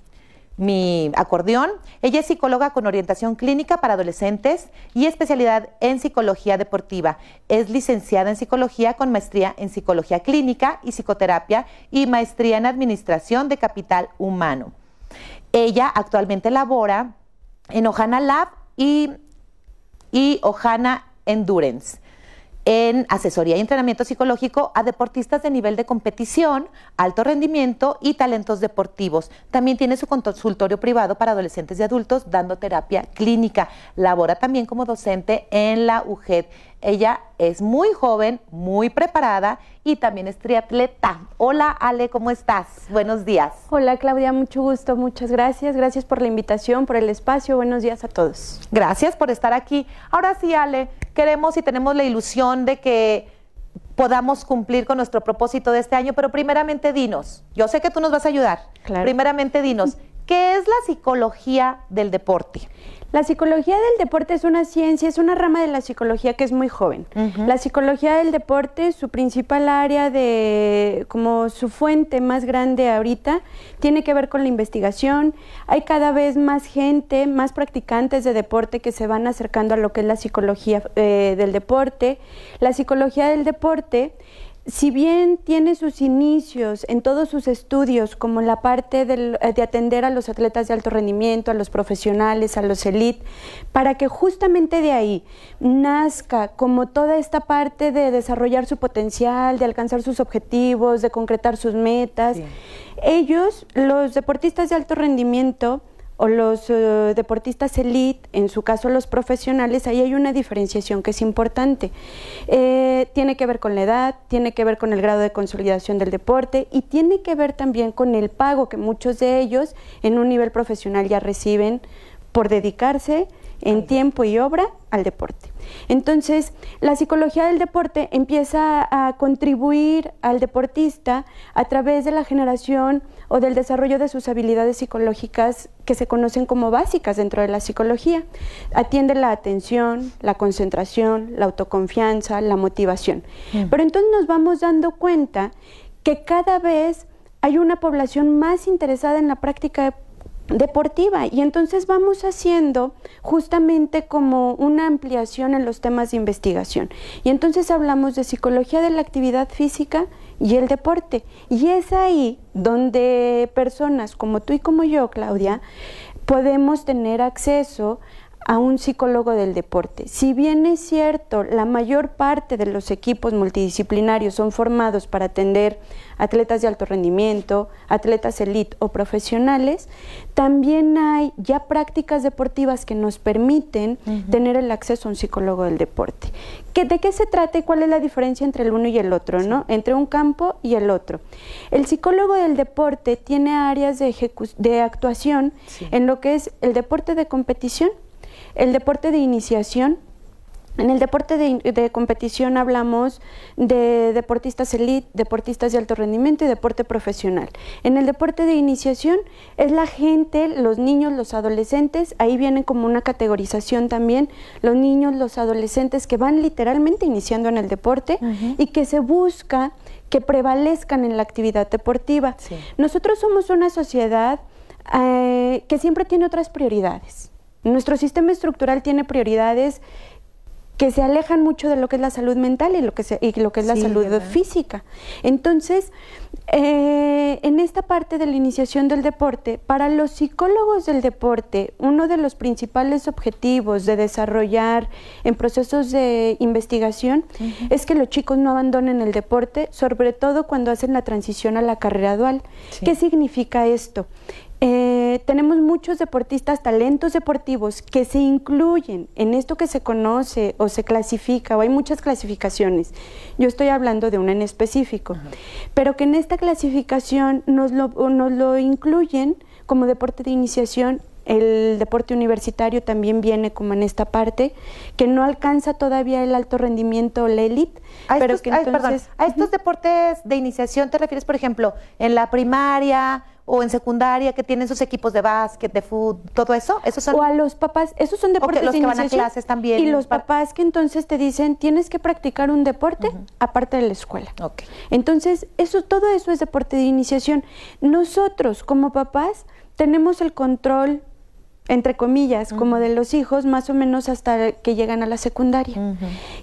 mi acordeón. Ella es psicóloga con orientación clínica para adolescentes y especialidad en psicología deportiva. Es licenciada en psicología con maestría en psicología clínica y psicoterapia y maestría en administración de capital humano. Ella actualmente labora en Ohana Lab y, y Ohana Endurance en asesoría y entrenamiento psicológico a deportistas de nivel de competición, alto rendimiento y talentos deportivos. También tiene su consultorio privado para adolescentes y adultos dando terapia clínica. Labora también como docente en la UGED. Ella es muy joven, muy preparada y también es triatleta. Hola Ale, ¿cómo estás? Buenos días. Hola Claudia, mucho gusto, muchas gracias. Gracias por la invitación, por el espacio. Buenos días a todos. Gracias por estar aquí. Ahora sí, Ale, queremos y tenemos la ilusión de que podamos cumplir con nuestro propósito de este año, pero primeramente dinos, yo sé que tú nos vas a ayudar. Claro. Primeramente dinos, ¿qué es la psicología del deporte? La psicología del deporte es una ciencia, es una rama de la psicología que es muy joven. La psicología del deporte, su principal área de, como su fuente más grande ahorita, tiene que ver con la investigación. Hay cada vez más gente, más practicantes de deporte que se van acercando a lo que es la psicología eh, del deporte. La psicología del deporte si bien tiene sus inicios en todos sus estudios, como la parte del, eh, de atender a los atletas de alto rendimiento, a los profesionales, a los elite, para que justamente de ahí nazca como toda esta parte de desarrollar su potencial, de alcanzar sus objetivos, de concretar sus metas, ellos, los deportistas de alto rendimiento, o los eh, deportistas elite, en su caso los profesionales, ahí hay una diferenciación que es importante. Eh, tiene que ver con la edad, tiene que ver con el grado de consolidación del deporte y tiene que ver también con el pago que muchos de ellos en un nivel profesional ya reciben por dedicarse en tiempo y obra al deporte. Entonces, la psicología del deporte empieza a contribuir al deportista a través de la generación o del desarrollo de sus habilidades psicológicas que se conocen como básicas dentro de la psicología. Atiende la atención, la concentración, la autoconfianza, la motivación. Pero entonces nos vamos dando cuenta que cada vez hay una población más interesada en la práctica deportiva y entonces vamos haciendo justamente como una ampliación en los temas de investigación y entonces hablamos de psicología de la actividad física y el deporte. Y es ahí donde personas como tú y como yo Claudia podemos tener acceso a un psicólogo del deporte. Si bien es cierto, la mayor parte de los equipos multidisciplinarios son formados para atender atletas de alto rendimiento, atletas elite o profesionales, también hay ya prácticas deportivas que nos permiten tener el acceso a un psicólogo del deporte. ¿Qué, ¿De qué se trata y cuál es la diferencia entre el uno y el otro, no? Entre un campo y el otro. El psicólogo del deporte tiene áreas de, de actuación en lo que es el deporte de competición, el deporte de iniciación, en el deporte de, competición hablamos de deportistas elite, deportistas de alto rendimiento y deporte profesional. En el deporte de iniciación es la gente, los niños, los adolescentes, ahí vienen como una categorización también, los niños, los adolescentes que van literalmente iniciando en el deporte y que se busca que prevalezcan en la actividad deportiva. Nosotros somos una sociedad eh, que siempre tiene otras prioridades. Nuestro sistema estructural tiene prioridades que se alejan mucho de lo que es la salud mental y lo que, y lo que es la salud física. Entonces, eh, en esta parte de la iniciación del deporte, para los psicólogos del deporte, uno de los principales objetivos de desarrollar en procesos de investigación es que los chicos no abandonen el deporte, sobre todo cuando hacen la transición a la carrera dual. ¿Qué significa esto? Eh, tenemos muchos deportistas, talentos deportivos que se incluyen en esto que se conoce o se clasifica, o hay muchas clasificaciones. Yo estoy hablando de una en específico, pero que en esta clasificación nos lo, nos lo incluyen como deporte de iniciación el deporte universitario también viene como en esta parte, que no alcanza todavía el alto rendimiento o la élite. Pero que entonces, a estos deportes de iniciación te refieres, por ejemplo, en la primaria, o en secundaria que tienen sus equipos de básquet, de fútbol, todo eso? ¿Esos son? O a los papás, esos son deportes los que van a clases también. Y los papás que entonces te dicen, tienes que practicar un deporte aparte de la escuela. Okay. Entonces, eso, todo eso es deporte de iniciación. Nosotros como papás tenemos el control entre comillas, como de los hijos, más o menos hasta que llegan a la secundaria.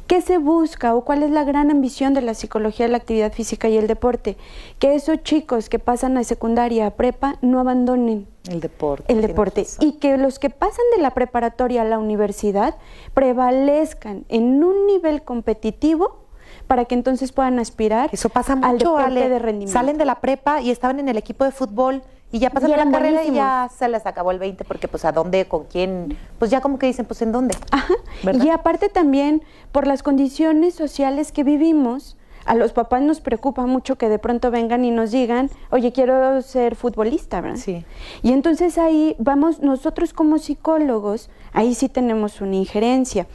¿Qué se busca o cuál es la gran ambición de la psicología la actividad física y el deporte? Que esos chicos que pasan a secundaria, a prepa, no abandonen el deporte. El deporte. Y que los que pasan de la preparatoria a la universidad prevalezcan en un nivel competitivo para que entonces puedan aspirar Eso pasa mucho, al deporte Ale. de rendimiento. Salen de la prepa y estaban en el equipo de fútbol y ya pasan Y la carrera y ya se les acabó el 20 porque pues a dónde, con quién, pues ya como que dicen, pues en dónde. Ajá. Y aparte también por las condiciones sociales que vivimos, a los papás nos preocupa mucho que de pronto vengan y nos digan, oye, quiero ser futbolista, ¿verdad? Sí. Y entonces ahí vamos, nosotros como psicólogos, ahí sí tenemos una injerencia.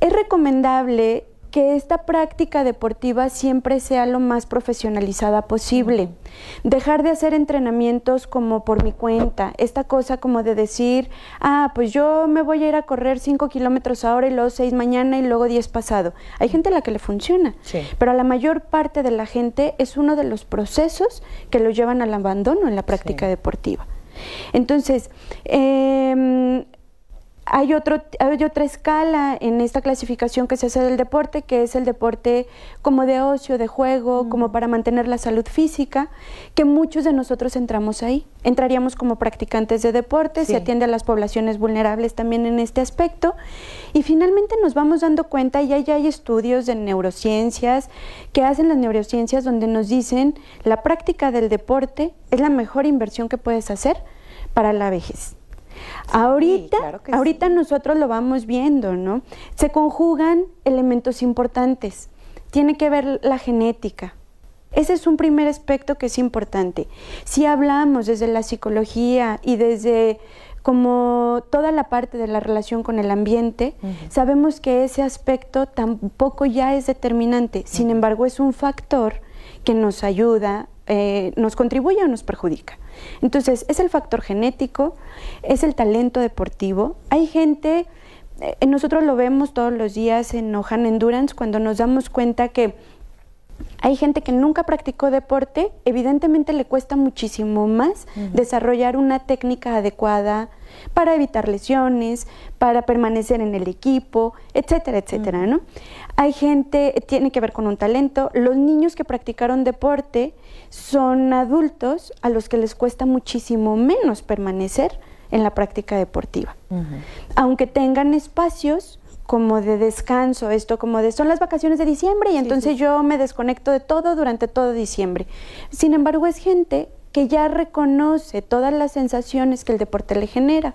Es recomendable que esta práctica deportiva siempre sea lo más profesionalizada posible. Dejar de hacer entrenamientos como por mi cuenta, esta cosa como de decir, ah, pues yo me voy a ir a correr 5 kilómetros ahora y luego 6 mañana y luego 10 pasado. Hay gente a la que le funciona, Sí. pero a la mayor parte de la gente es uno de los procesos que lo llevan al abandono en la práctica Sí. deportiva. Entonces, em, hay, otro, hay otra escala en esta clasificación que se hace del deporte, que es el deporte como de ocio, de juego, como para mantener la salud física, que muchos de nosotros entramos ahí. Entraríamos como practicantes de deporte, Sí. se atiende a las poblaciones vulnerables también en este aspecto. Y finalmente nos vamos dando cuenta, y ya hay estudios de neurociencias que hacen las neurociencias donde nos dicen la práctica del deporte es la mejor inversión que puedes hacer para la vejez. Ahorita, claro ahorita nosotros lo vamos viendo, ¿no? Se conjugan elementos importantes. Tiene que ver la genética. Ese es un primer aspecto que es importante. Si hablamos desde la psicología y desde como toda la parte de la relación con el ambiente, sabemos que ese aspecto tampoco ya es determinante. Sin embargo, es un factor que nos ayuda, eh, nos contribuye o nos perjudica. Entonces, es el factor genético, es el talento deportivo. Hay gente, eh, nosotros lo vemos todos los días en Ojan Endurance, cuando nos damos cuenta que hay gente que nunca practicó deporte, evidentemente le cuesta muchísimo más desarrollar una técnica adecuada para evitar lesiones, para permanecer en el equipo, etcétera, etcétera, ¿no? Hay gente, tiene que ver con un talento. Los niños que practicaron deporte son adultos a los que les cuesta muchísimo menos permanecer en la práctica deportiva. Aunque tengan espacios como de descanso, esto como de son las vacaciones de diciembre y entonces yo me desconecto de todo durante todo diciembre. Sin embargo, es gente que ya reconoce todas las sensaciones que el deporte le genera.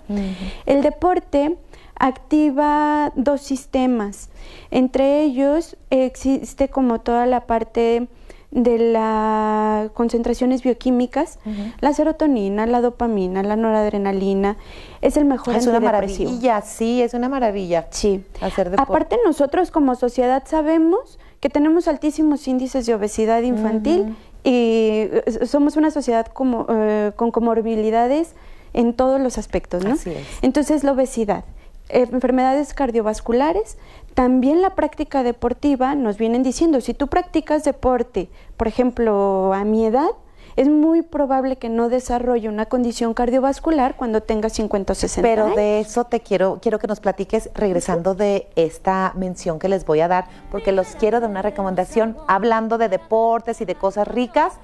El deporte activa dos sistemas. Entre ellos existe como toda la parte de las concentraciones bioquímicas, la serotonina, la dopamina, la noradrenalina, es el mejor Es una maravilla, sí, es una maravilla. Sí. Hacer deporte. Aparte nosotros como sociedad sabemos que tenemos altísimos índices de obesidad infantil y eh, somos una sociedad como, eh, con comorbilidades en todos los aspectos, ¿no? Así es. Entonces la obesidad, eh, enfermedades cardiovasculares, también la práctica deportiva nos vienen diciendo, si tú practicas deporte, por ejemplo, a mi edad, es muy probable que no desarrolle una condición cardiovascular cuando tenga 50 o 60 Pero años. de eso te quiero, quiero que nos platiques regresando de esta mención que les voy a dar, porque los quiero de una recomendación, hablando de deportes y de cosas ricas.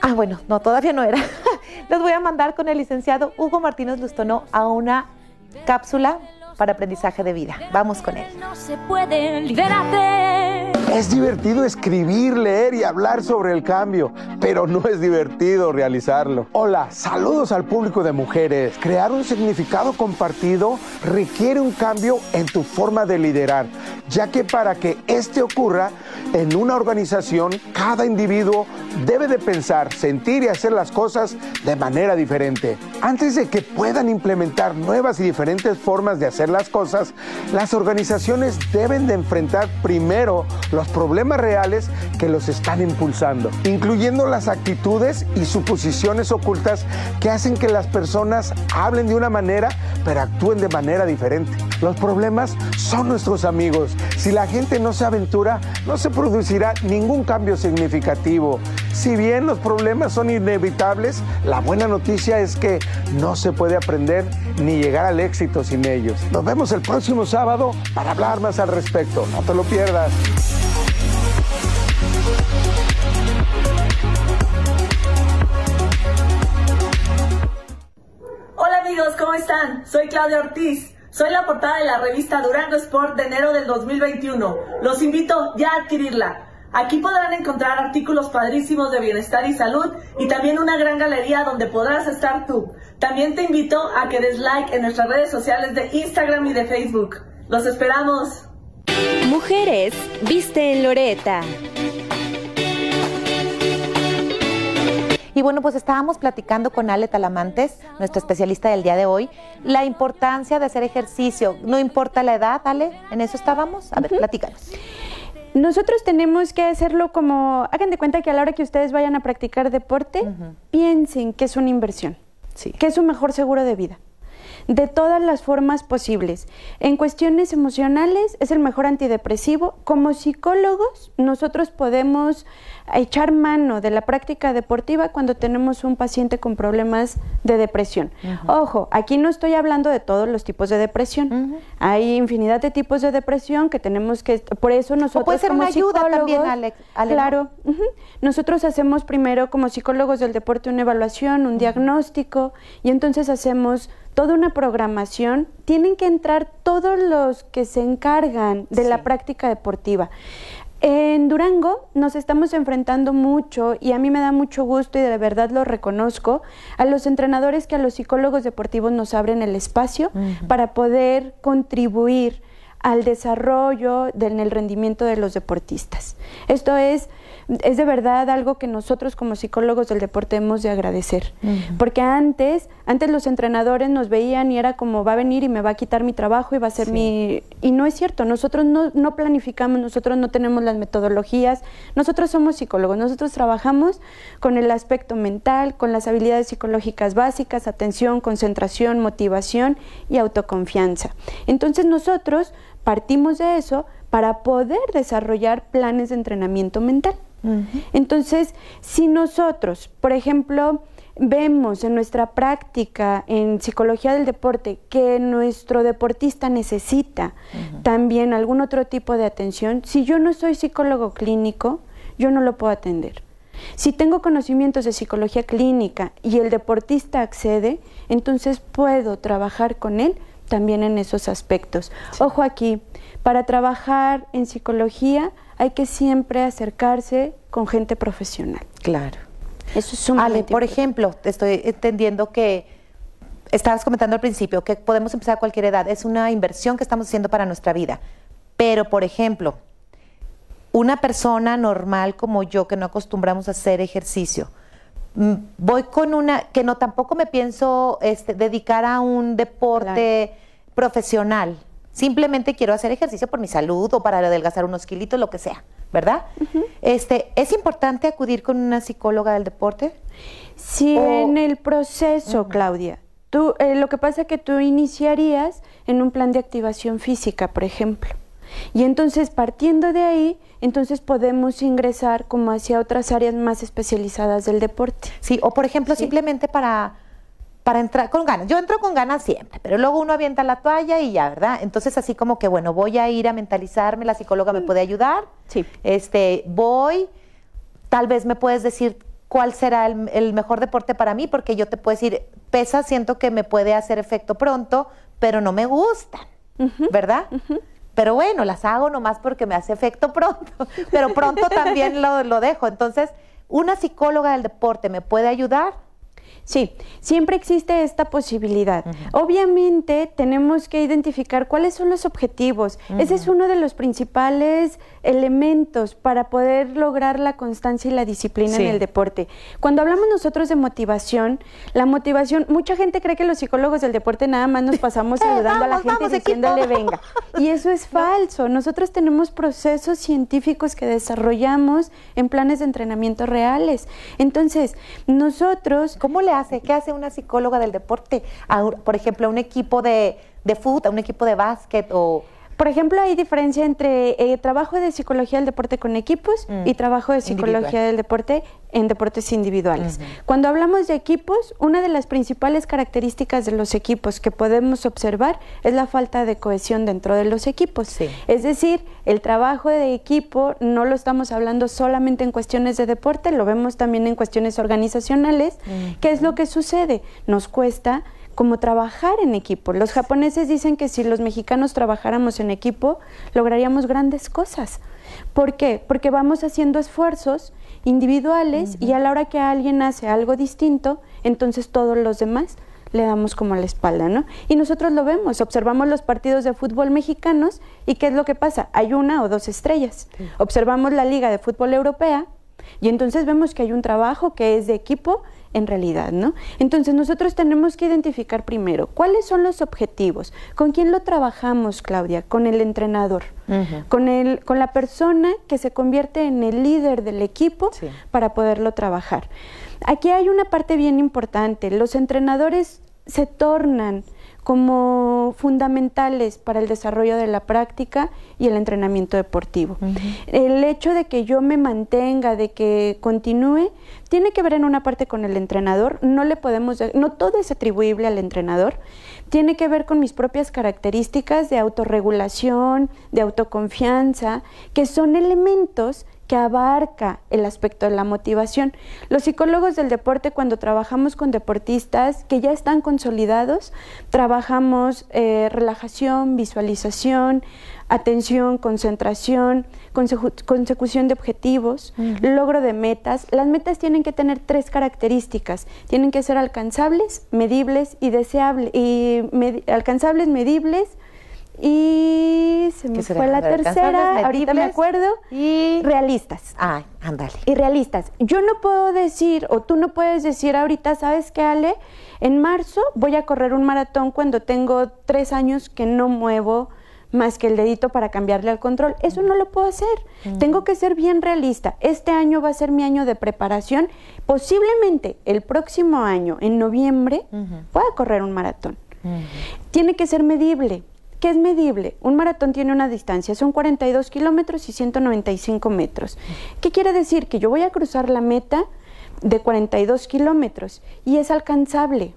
Ah, bueno, no, todavía no era. Les voy a mandar con el licenciado Hugo Martínez Lustono a una cápsula para aprendizaje de vida. Vamos con él. No se puede, libérate. Es divertido escribir, leer y hablar sobre el cambio, pero no es divertido realizarlo. Hola, saludos al público de mujeres. Crear un significado compartido requiere un cambio en tu forma de liderar, ya que para que este ocurra en una organización, cada individuo debe de pensar, sentir y hacer las cosas de manera diferente. Antes de que puedan implementar nuevas y diferentes formas de hacer las cosas, las organizaciones deben de enfrentar primero los problemas reales que los están impulsando, incluyendo las actitudes y suposiciones ocultas que hacen que las personas hablen de una manera pero actúen de manera diferente. Los problemas son nuestros amigos. Si la gente no se aventura, no se producirá ningún cambio significativo. Si bien los problemas son inevitables, la buena noticia es que no se puede aprender ni llegar al éxito sin ellos. Nos vemos el próximo sábado para hablar más al respecto. No te lo pierdas. Hola amigos, ¿cómo están? Soy Claudia Ortiz. Soy la portada de la revista Durango Sport de enero del 2021. Los invito ya a adquirirla. Aquí podrán encontrar artículos padrísimos de bienestar y salud y también una gran galería donde podrás estar tú. También te invito a que des like en nuestras redes sociales de Instagram y de Facebook. Los esperamos. Mujeres, viste en Loreta. Y bueno, pues estábamos platicando con Ale Talamantes, nuestra especialista del día de hoy, la importancia de hacer ejercicio. No importa la edad, Ale, en eso estábamos. A ver, platícanos. Nosotros tenemos que hacerlo como, hagan de cuenta que a la hora que ustedes vayan a practicar deporte, piensen que es una inversión, Sí. que es un mejor seguro de vida. De todas las formas posibles. En cuestiones emocionales es el mejor antidepresivo. Como psicólogos, nosotros podemos echar mano de la práctica deportiva cuando tenemos un paciente con problemas de depresión. Ojo, aquí no estoy hablando de todos los tipos de depresión. Hay infinidad de tipos de depresión que tenemos que, por eso nosotros puede ser como una ayuda también, psicólogos- Ale- Ale, ¿no? claro. Nosotros hacemos primero como psicólogos del deporte una evaluación, un diagnóstico y entonces hacemos toda una programación. Tienen que entrar todos los que se encargan de la práctica deportiva. En Durango nos estamos enfrentando mucho y a mí me da mucho gusto y de verdad lo reconozco a los entrenadores que a los psicólogos deportivos nos abren el espacio para poder contribuir al desarrollo del en el rendimiento de los deportistas. Esto es, es de verdad algo que nosotros como psicólogos del deporte hemos de agradecer. Porque antes, antes los entrenadores nos veían y era como va a venir y me va a quitar mi trabajo y va a ser mi... Y no es cierto, nosotros no, no planificamos, nosotros no tenemos las metodologías, nosotros somos psicólogos, nosotros trabajamos con el aspecto mental, con las habilidades psicológicas básicas, atención, concentración, motivación y autoconfianza. Entonces nosotros partimos de eso para poder desarrollar planes de entrenamiento mental. Entonces, si nosotros, por ejemplo, vemos en nuestra práctica en psicología del deporte que nuestro deportista necesita también algún otro tipo de atención, si yo no soy psicólogo clínico, yo no lo puedo atender. Si tengo conocimientos de psicología clínica y el deportista accede, entonces puedo trabajar con él también en esos aspectos. Ojo aquí, para trabajar en psicología hay que siempre acercarse con gente profesional. Claro. Eso es Ale, por ejemplo, estoy entendiendo que estabas comentando al principio que podemos empezar a cualquier edad. Es una inversión que estamos haciendo para nuestra vida. Pero, por ejemplo, una persona normal como yo que no acostumbramos a hacer ejercicio, voy con una que no tampoco me pienso este, dedicar a un deporte profesional. Simplemente quiero hacer ejercicio por mi salud o para adelgazar unos kilitos, lo que sea, ¿verdad? Este, ¿es importante acudir con una psicóloga del deporte? O- en el proceso, Claudia, tú, eh, lo que pasa es que tú iniciarías en un plan de activación física, por ejemplo. Y entonces, partiendo de ahí, entonces podemos ingresar como hacia otras áreas más especializadas del deporte. Sí, o por ejemplo, simplemente para, para entrar con ganas. Yo entro con ganas siempre, pero luego uno avienta la toalla y ya, ¿verdad? Entonces, así como que, bueno, voy a ir a mentalizarme, la psicóloga me puede ayudar. Sí. Este, voy, tal vez me puedes decir cuál será el, el mejor deporte para mí, porque yo te puedo decir, pesa, siento que me puede hacer efecto pronto, pero no me gustan, ¿verdad? Pero bueno, las hago nomás porque me hace efecto pronto, pero pronto también lo, lo dejo. Entonces, ¿una psicóloga del deporte me puede ayudar? Sí, siempre existe esta posibilidad. Obviamente tenemos que identificar cuáles son los objetivos. Ese es uno de los principales elementos para poder lograr la constancia y la disciplina Sí. en el deporte. Cuando hablamos nosotros de motivación, la motivación, mucha gente cree que los psicólogos del deporte nada más nos pasamos saludando a la gente vamos, y diciéndole equipo. venga. Y eso es falso. Nosotros tenemos procesos científicos que desarrollamos en planes de entrenamiento reales. Entonces, nosotros ¿Cómo le hace? ¿Qué hace una psicóloga del deporte? Por ejemplo, a un equipo de, de fútbol, a un equipo de básquet o... Por ejemplo, hay diferencia entre eh, trabajo de psicología del deporte con equipos Mm. y trabajo de psicología Individual. del deporte en deportes individuales. Cuando hablamos de equipos, una de las principales características de los equipos que podemos observar es la falta de cohesión dentro de los equipos. Sí. Es decir, el trabajo de equipo no lo estamos hablando solamente en cuestiones de deporte, lo vemos también en cuestiones organizacionales. ¿Qué es lo que sucede? Nos cuesta como trabajar en equipo. Los japoneses dicen que si los mexicanos trabajáramos en equipo, lograríamos grandes cosas. ¿Por qué? Porque vamos haciendo esfuerzos individuales y a la hora que alguien hace algo distinto, entonces todos los demás le damos como la espalda, ¿no? Y nosotros lo vemos, observamos los partidos de fútbol mexicanos y ¿qué es lo que pasa? Hay una o dos estrellas. Observamos la Liga de Fútbol Europea y entonces vemos que hay un trabajo que es de equipo en realidad, ¿no? Entonces nosotros tenemos que identificar primero cuáles son los objetivos, con quién lo trabajamos, Claudia, con el entrenador, con el, con la persona que se convierte en el líder del equipo Sí. para poderlo trabajar. Aquí hay una parte bien importante, los entrenadores se tornan como fundamentales para el desarrollo de la práctica y el entrenamiento deportivo. El hecho de que yo me mantenga, de que continúe, tiene que ver en una parte con el entrenador, no le podemos, de- no todo es atribuible al entrenador, tiene que ver con mis propias características de autorregulación, de autoconfianza, que son elementos que abarca el aspecto de la motivación. Los psicólogos del deporte, cuando trabajamos con deportistas que ya están consolidados, trabajamos eh, relajación, visualización, atención, concentración, consecu- consecución de objetivos, logro de metas. Las metas tienen que tener tres características. Tienen que ser alcanzables, medibles y deseables. Y alcanzables, medibles y se me fue la tercera, ahorita me acuerdo. y- realistas. Ay, ándale. Y realistas. Yo no puedo decir, o tú no puedes decir ahorita, ¿sabes qué, Ale? En marzo voy a correr un maratón cuando tengo tres años que no muevo más que el dedito para cambiarle al control. Eso no lo puedo hacer. Tengo que ser bien realista. Este año va a ser mi año de preparación. Posiblemente el próximo año, en noviembre, pueda correr un maratón. Tiene que ser medible. ¿Qué es medible? Un maratón tiene una distancia, son 42 kilómetros y 195 metros. ¿Qué quiere decir? Que yo voy a cruzar la meta de 42 kilómetros y es alcanzable.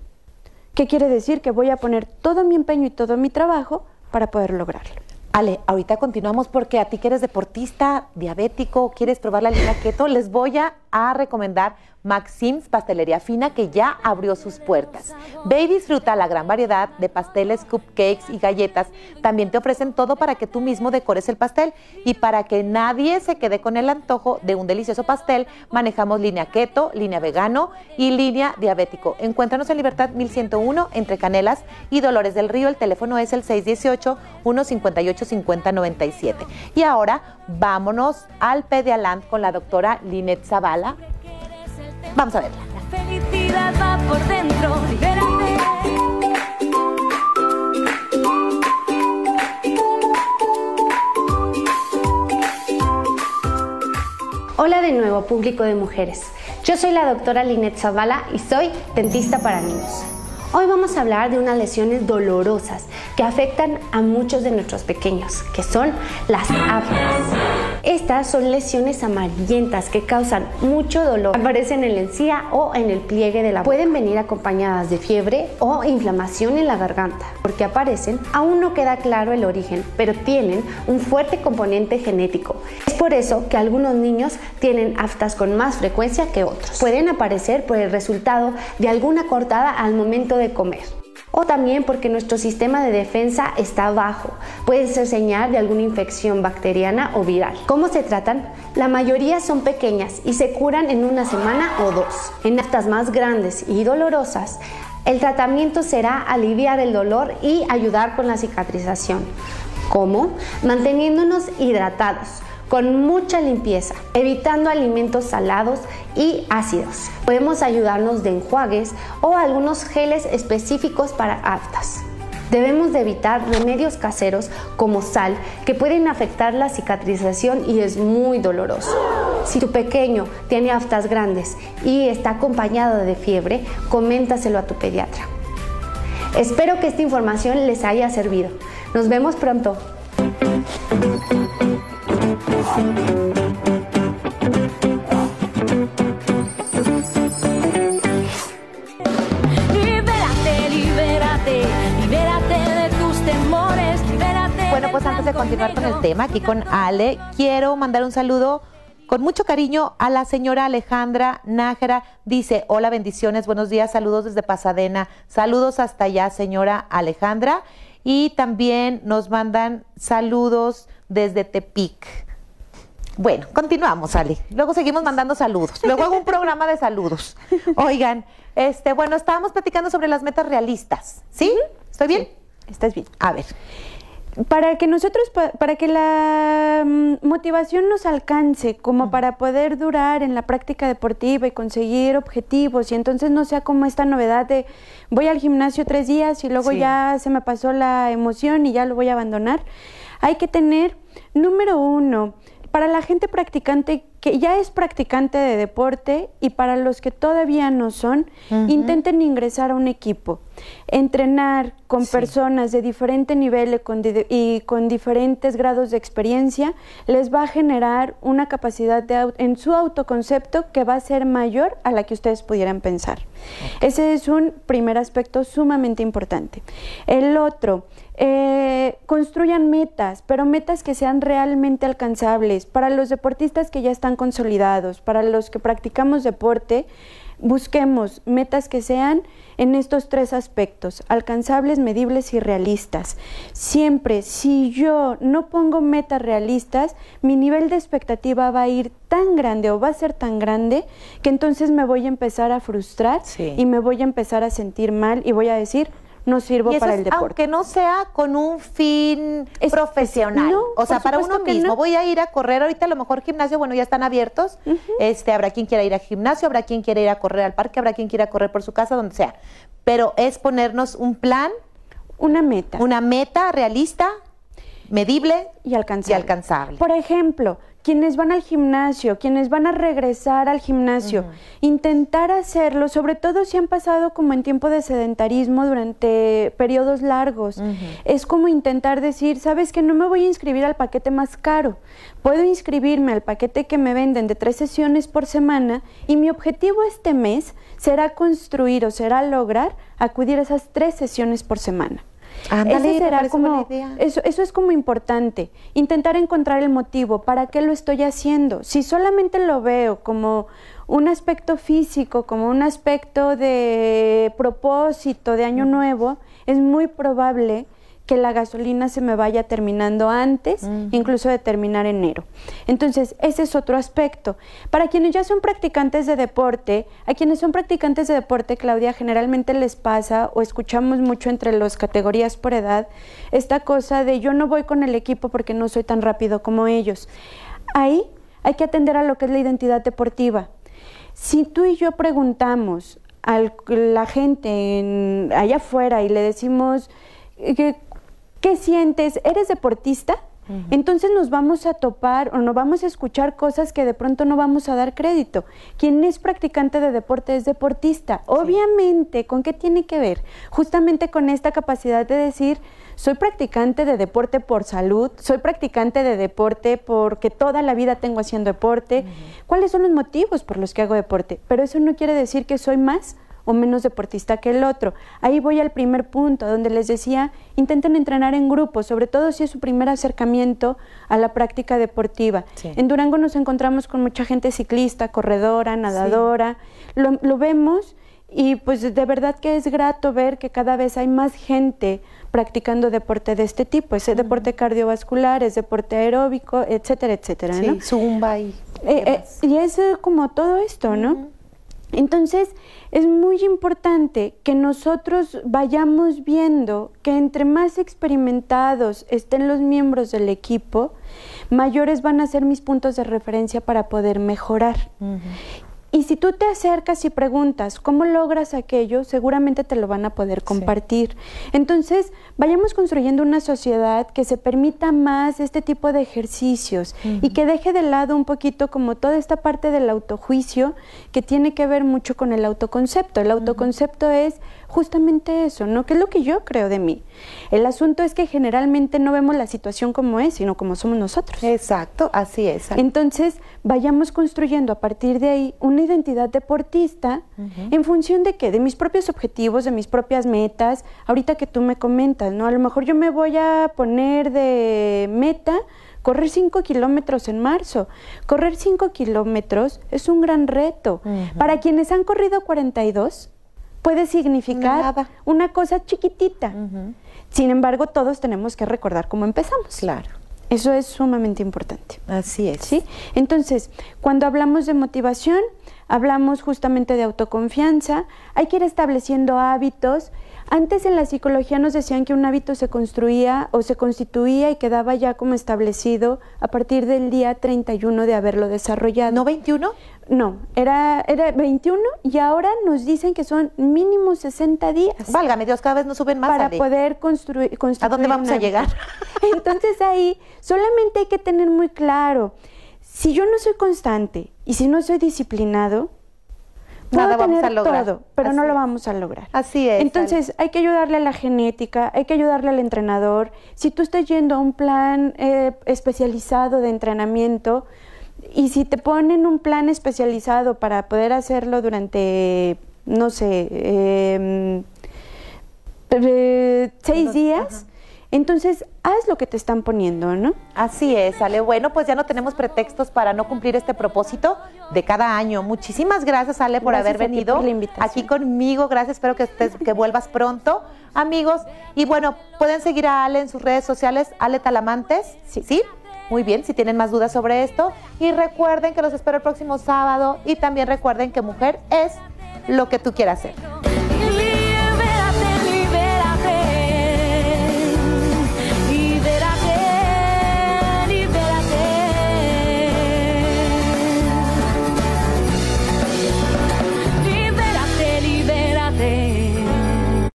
¿Qué quiere decir? Que voy a poner todo mi empeño y todo mi trabajo para poder lograrlo. Ale, ahorita continuamos porque a ti que eres deportista, diabético, quieres probar la línea keto, les voy a recomendar Maxim's Pastelería Fina que ya abrió sus puertas. Ve y disfruta la gran variedad de pasteles, cupcakes y galletas. También te ofrecen todo para que tú mismo decores el pastel y para que nadie se quede con el antojo de un delicioso pastel, manejamos línea keto, línea vegano y línea diabético. Encuéntranos en Libertad 1101 entre Canelas y Dolores del Río. El teléfono es el 618-158-5097. Y ahora vámonos al Pedialand con la doctora Linet Zavala. Vamos a verla. La felicidad va por dentro, libérate. Hola de nuevo, público de mujeres. Yo soy la doctora Linet Zavala y soy dentista para niños. Hoy vamos a hablar de unas lesiones dolorosas que afectan a muchos de nuestros pequeños, que son las aftas. Estas son lesiones amarillentas que causan mucho dolor. Aparecen en la encía o en el pliegue de la boca. Pueden venir acompañadas de fiebre o inflamación en la garganta. Porque aparecen, aún no queda claro el origen, pero tienen un fuerte componente genético. Es por eso que algunos niños tienen aftas con más frecuencia que otros. Pueden aparecer por el resultado de alguna cortada al momento de comer o también porque nuestro sistema de defensa está bajo. Puede ser señal de alguna infección bacteriana o viral. ¿Cómo se tratan? La mayoría son pequeñas y se curan en una semana o dos. En aftas más grandes y dolorosas, el tratamiento será aliviar el dolor y ayudar con la cicatrización. ¿Cómo? Manteniéndonos hidratados con mucha limpieza, evitando alimentos salados y ácidos. Podemos ayudarnos de enjuagues o algunos geles específicos para aftas. Debemos de evitar remedios caseros como sal que pueden afectar la cicatrización y es muy doloroso. Si tu pequeño tiene aftas grandes y está acompañado de fiebre, coméntaselo a tu pediatra. Espero que esta información les haya servido. Nos vemos pronto. Bueno, pues antes de continuar con el tema, aquí con Ale, quiero mandar un saludo con mucho cariño a la señora Alejandra Nájera. Dice, hola, bendiciones, buenos días, saludos desde Pasadena. Saludos hasta allá, señora Alejandra. Y también nos mandan saludos desde Tepic. Bueno, continuamos, Ale. Luego seguimos mandando saludos. Luego hago un programa de saludos. Oigan, este, bueno, estábamos platicando sobre las metas realistas. ¿Sí? ¿Estoy bien? Estás bien. A ver. Para que nosotros, pa- para que la mm, motivación nos alcance, como para poder durar en la práctica deportiva y conseguir objetivos, y entonces no sea como esta novedad de voy al gimnasio tres días y luego Sí. ya se me pasó la emoción y ya lo voy a abandonar. Hay que tener, número uno, para la gente practicante que ya es practicante de deporte y para los que todavía no son, intenten ingresar a un equipo. Entrenar con personas de diferente nivel y con, diferentes grados de experiencia les va a generar una capacidad de en su autoconcepto que va a ser mayor a la que ustedes pudieran pensar. Ese es un primer aspecto sumamente importante. El otro, eh, construyan metas, pero metas que sean realmente alcanzables. Para los deportistas que ya están consolidados, para los que practicamos deporte, busquemos metas que sean en estos tres aspectos, alcanzables, medibles y realistas. Siempre, si yo no pongo metas realistas, mi nivel de expectativa va a ir tan grande o va a ser tan grande que entonces me voy a empezar a frustrar Sí. y me voy a empezar a sentir mal y voy a decir, no sirvo Y eso para es, el deporte. aunque no sea con un fin Es- profesional. no, o sea, para uno mismo. no. Voy a ir a correr ahorita, a lo mejor gimnasio, bueno, ya están abiertos. Este, habrá quien quiera ir al gimnasio, habrá quien quiera ir a correr al parque, habrá quien quiera correr por su casa, donde sea. Pero es ponernos un plan, Una meta. una meta realista, medible y alcanzable. y alcanzable. Por ejemplo, quienes van al gimnasio, quienes van a regresar al gimnasio, intentar hacerlo, sobre todo si han pasado como en tiempo de sedentarismo durante periodos largos. Es como intentar decir, sabes que no me voy a inscribir al paquete más caro, puedo inscribirme al paquete que me venden de tres sesiones por semana y mi objetivo este mes será construir o será lograr acudir a esas tres sesiones por semana. Ándale, Ese será como eso, eso es como importante, intentar encontrar el motivo, ¿para qué lo estoy haciendo? Si solamente lo veo como un aspecto físico, como un aspecto de propósito de año nuevo, es muy probable que la gasolina se me vaya terminando antes, incluso de terminar enero. Entonces, ese es otro aspecto. Para quienes ya son practicantes de deporte, a quienes son practicantes de deporte, Claudia, generalmente les pasa o escuchamos mucho entre las categorías por edad esta cosa de yo no voy con el equipo porque no soy tan rápido como ellos. Ahí hay que atender a lo que es la identidad deportiva. Si tú y yo preguntamos a la gente en- allá afuera y le decimos, eh, ¿qué, sientes? ¿Eres deportista? Entonces nos vamos a topar o nos vamos a escuchar cosas que de pronto no vamos a dar crédito. Quien es practicante de deporte es deportista. Obviamente, ¿con qué tiene que ver? Justamente con esta capacidad de decir, soy practicante de deporte por salud, soy practicante de deporte porque toda la vida tengo haciendo deporte. ¿Cuáles son los motivos por los que hago deporte? Pero eso no quiere decir que soy más o menos deportista que el otro. Ahí voy al primer punto, donde les decía, intenten entrenar en grupo, sobre todo si es su primer acercamiento a la práctica deportiva. Sí. En Durango nos encontramos con mucha gente ciclista, corredora, nadadora, lo, lo vemos y pues de verdad que es grato ver que cada vez hay más gente practicando deporte de este tipo, ese deporte cardiovascular, es deporte aeróbico, etcétera, etcétera, Sí, ¿no? zumba y Eh, eh, y es eh, como todo esto, ¿no? Entonces, es muy importante que nosotros vayamos viendo que entre más experimentados estén los miembros del equipo, mayores van a ser mis puntos de referencia para poder mejorar. Y si tú te acercas y preguntas cómo logras aquello, seguramente te lo van a poder compartir. Entonces, vayamos construyendo una sociedad que se permita más este tipo de ejercicios y que deje de lado un poquito como toda esta parte del autojuicio que tiene que ver mucho con el autoconcepto. El autoconcepto es justamente eso, ¿no? ¿Qué es lo que yo creo de mí? El asunto es que generalmente no vemos la situación como es, sino como somos nosotros. Exacto, así es. Entonces, vayamos construyendo a partir de ahí una identidad deportista en función de qué? De mis propios objetivos, de mis propias metas. Ahorita que tú me comentas, ¿no? A lo mejor yo me voy a poner de meta correr 5 kilómetros en marzo. Correr 5 kilómetros es un gran reto. Para quienes han corrido 42, puede significar una cosa chiquitita. Sin embargo, todos tenemos que recordar cómo empezamos. Claro. Eso es sumamente importante. Así es. ¿Sí? Entonces, cuando hablamos de motivación, hablamos justamente de autoconfianza, hay que ir estableciendo hábitos. Antes en la psicología nos decían que un hábito se construía o se constituía y quedaba ya como establecido a partir del día 31 de haberlo desarrollado. ¿No 21? No, era, era 21 y ahora nos dicen que son mínimo 60 días. Válgame Dios, cada vez nos suben más. Para poder construir, ¿A dónde vamos a llegar? Entonces ahí solamente hay que tener muy claro, si yo no soy constante y si no soy disciplinado, Nada vamos a lograr. todo, pero no lo vamos a lograr. Así es. Entonces, hay que ayudarle a la genética, hay que ayudarle al entrenador. Si tú estás yendo a un plan eh, especializado de entrenamiento, y si te ponen un plan especializado para poder hacerlo durante, no sé, em, eh, seis días, entonces haz lo que te están poniendo, ¿no? Así es, Ale. Bueno, pues ya no tenemos pretextos para no cumplir este propósito de cada año. Muchísimas gracias, Ale, por Gracias haber venido por la invitación. aquí conmigo. Gracias, espero que, estés, que vuelvas pronto, amigos. Y bueno, pueden seguir a Ale en sus redes sociales, Ale Talamantes. Sí. ¿Sí? Muy bien, si tienen más dudas sobre esto. Y recuerden que los espero el próximo sábado. Y también recuerden que mujer es lo que tú quieras ser.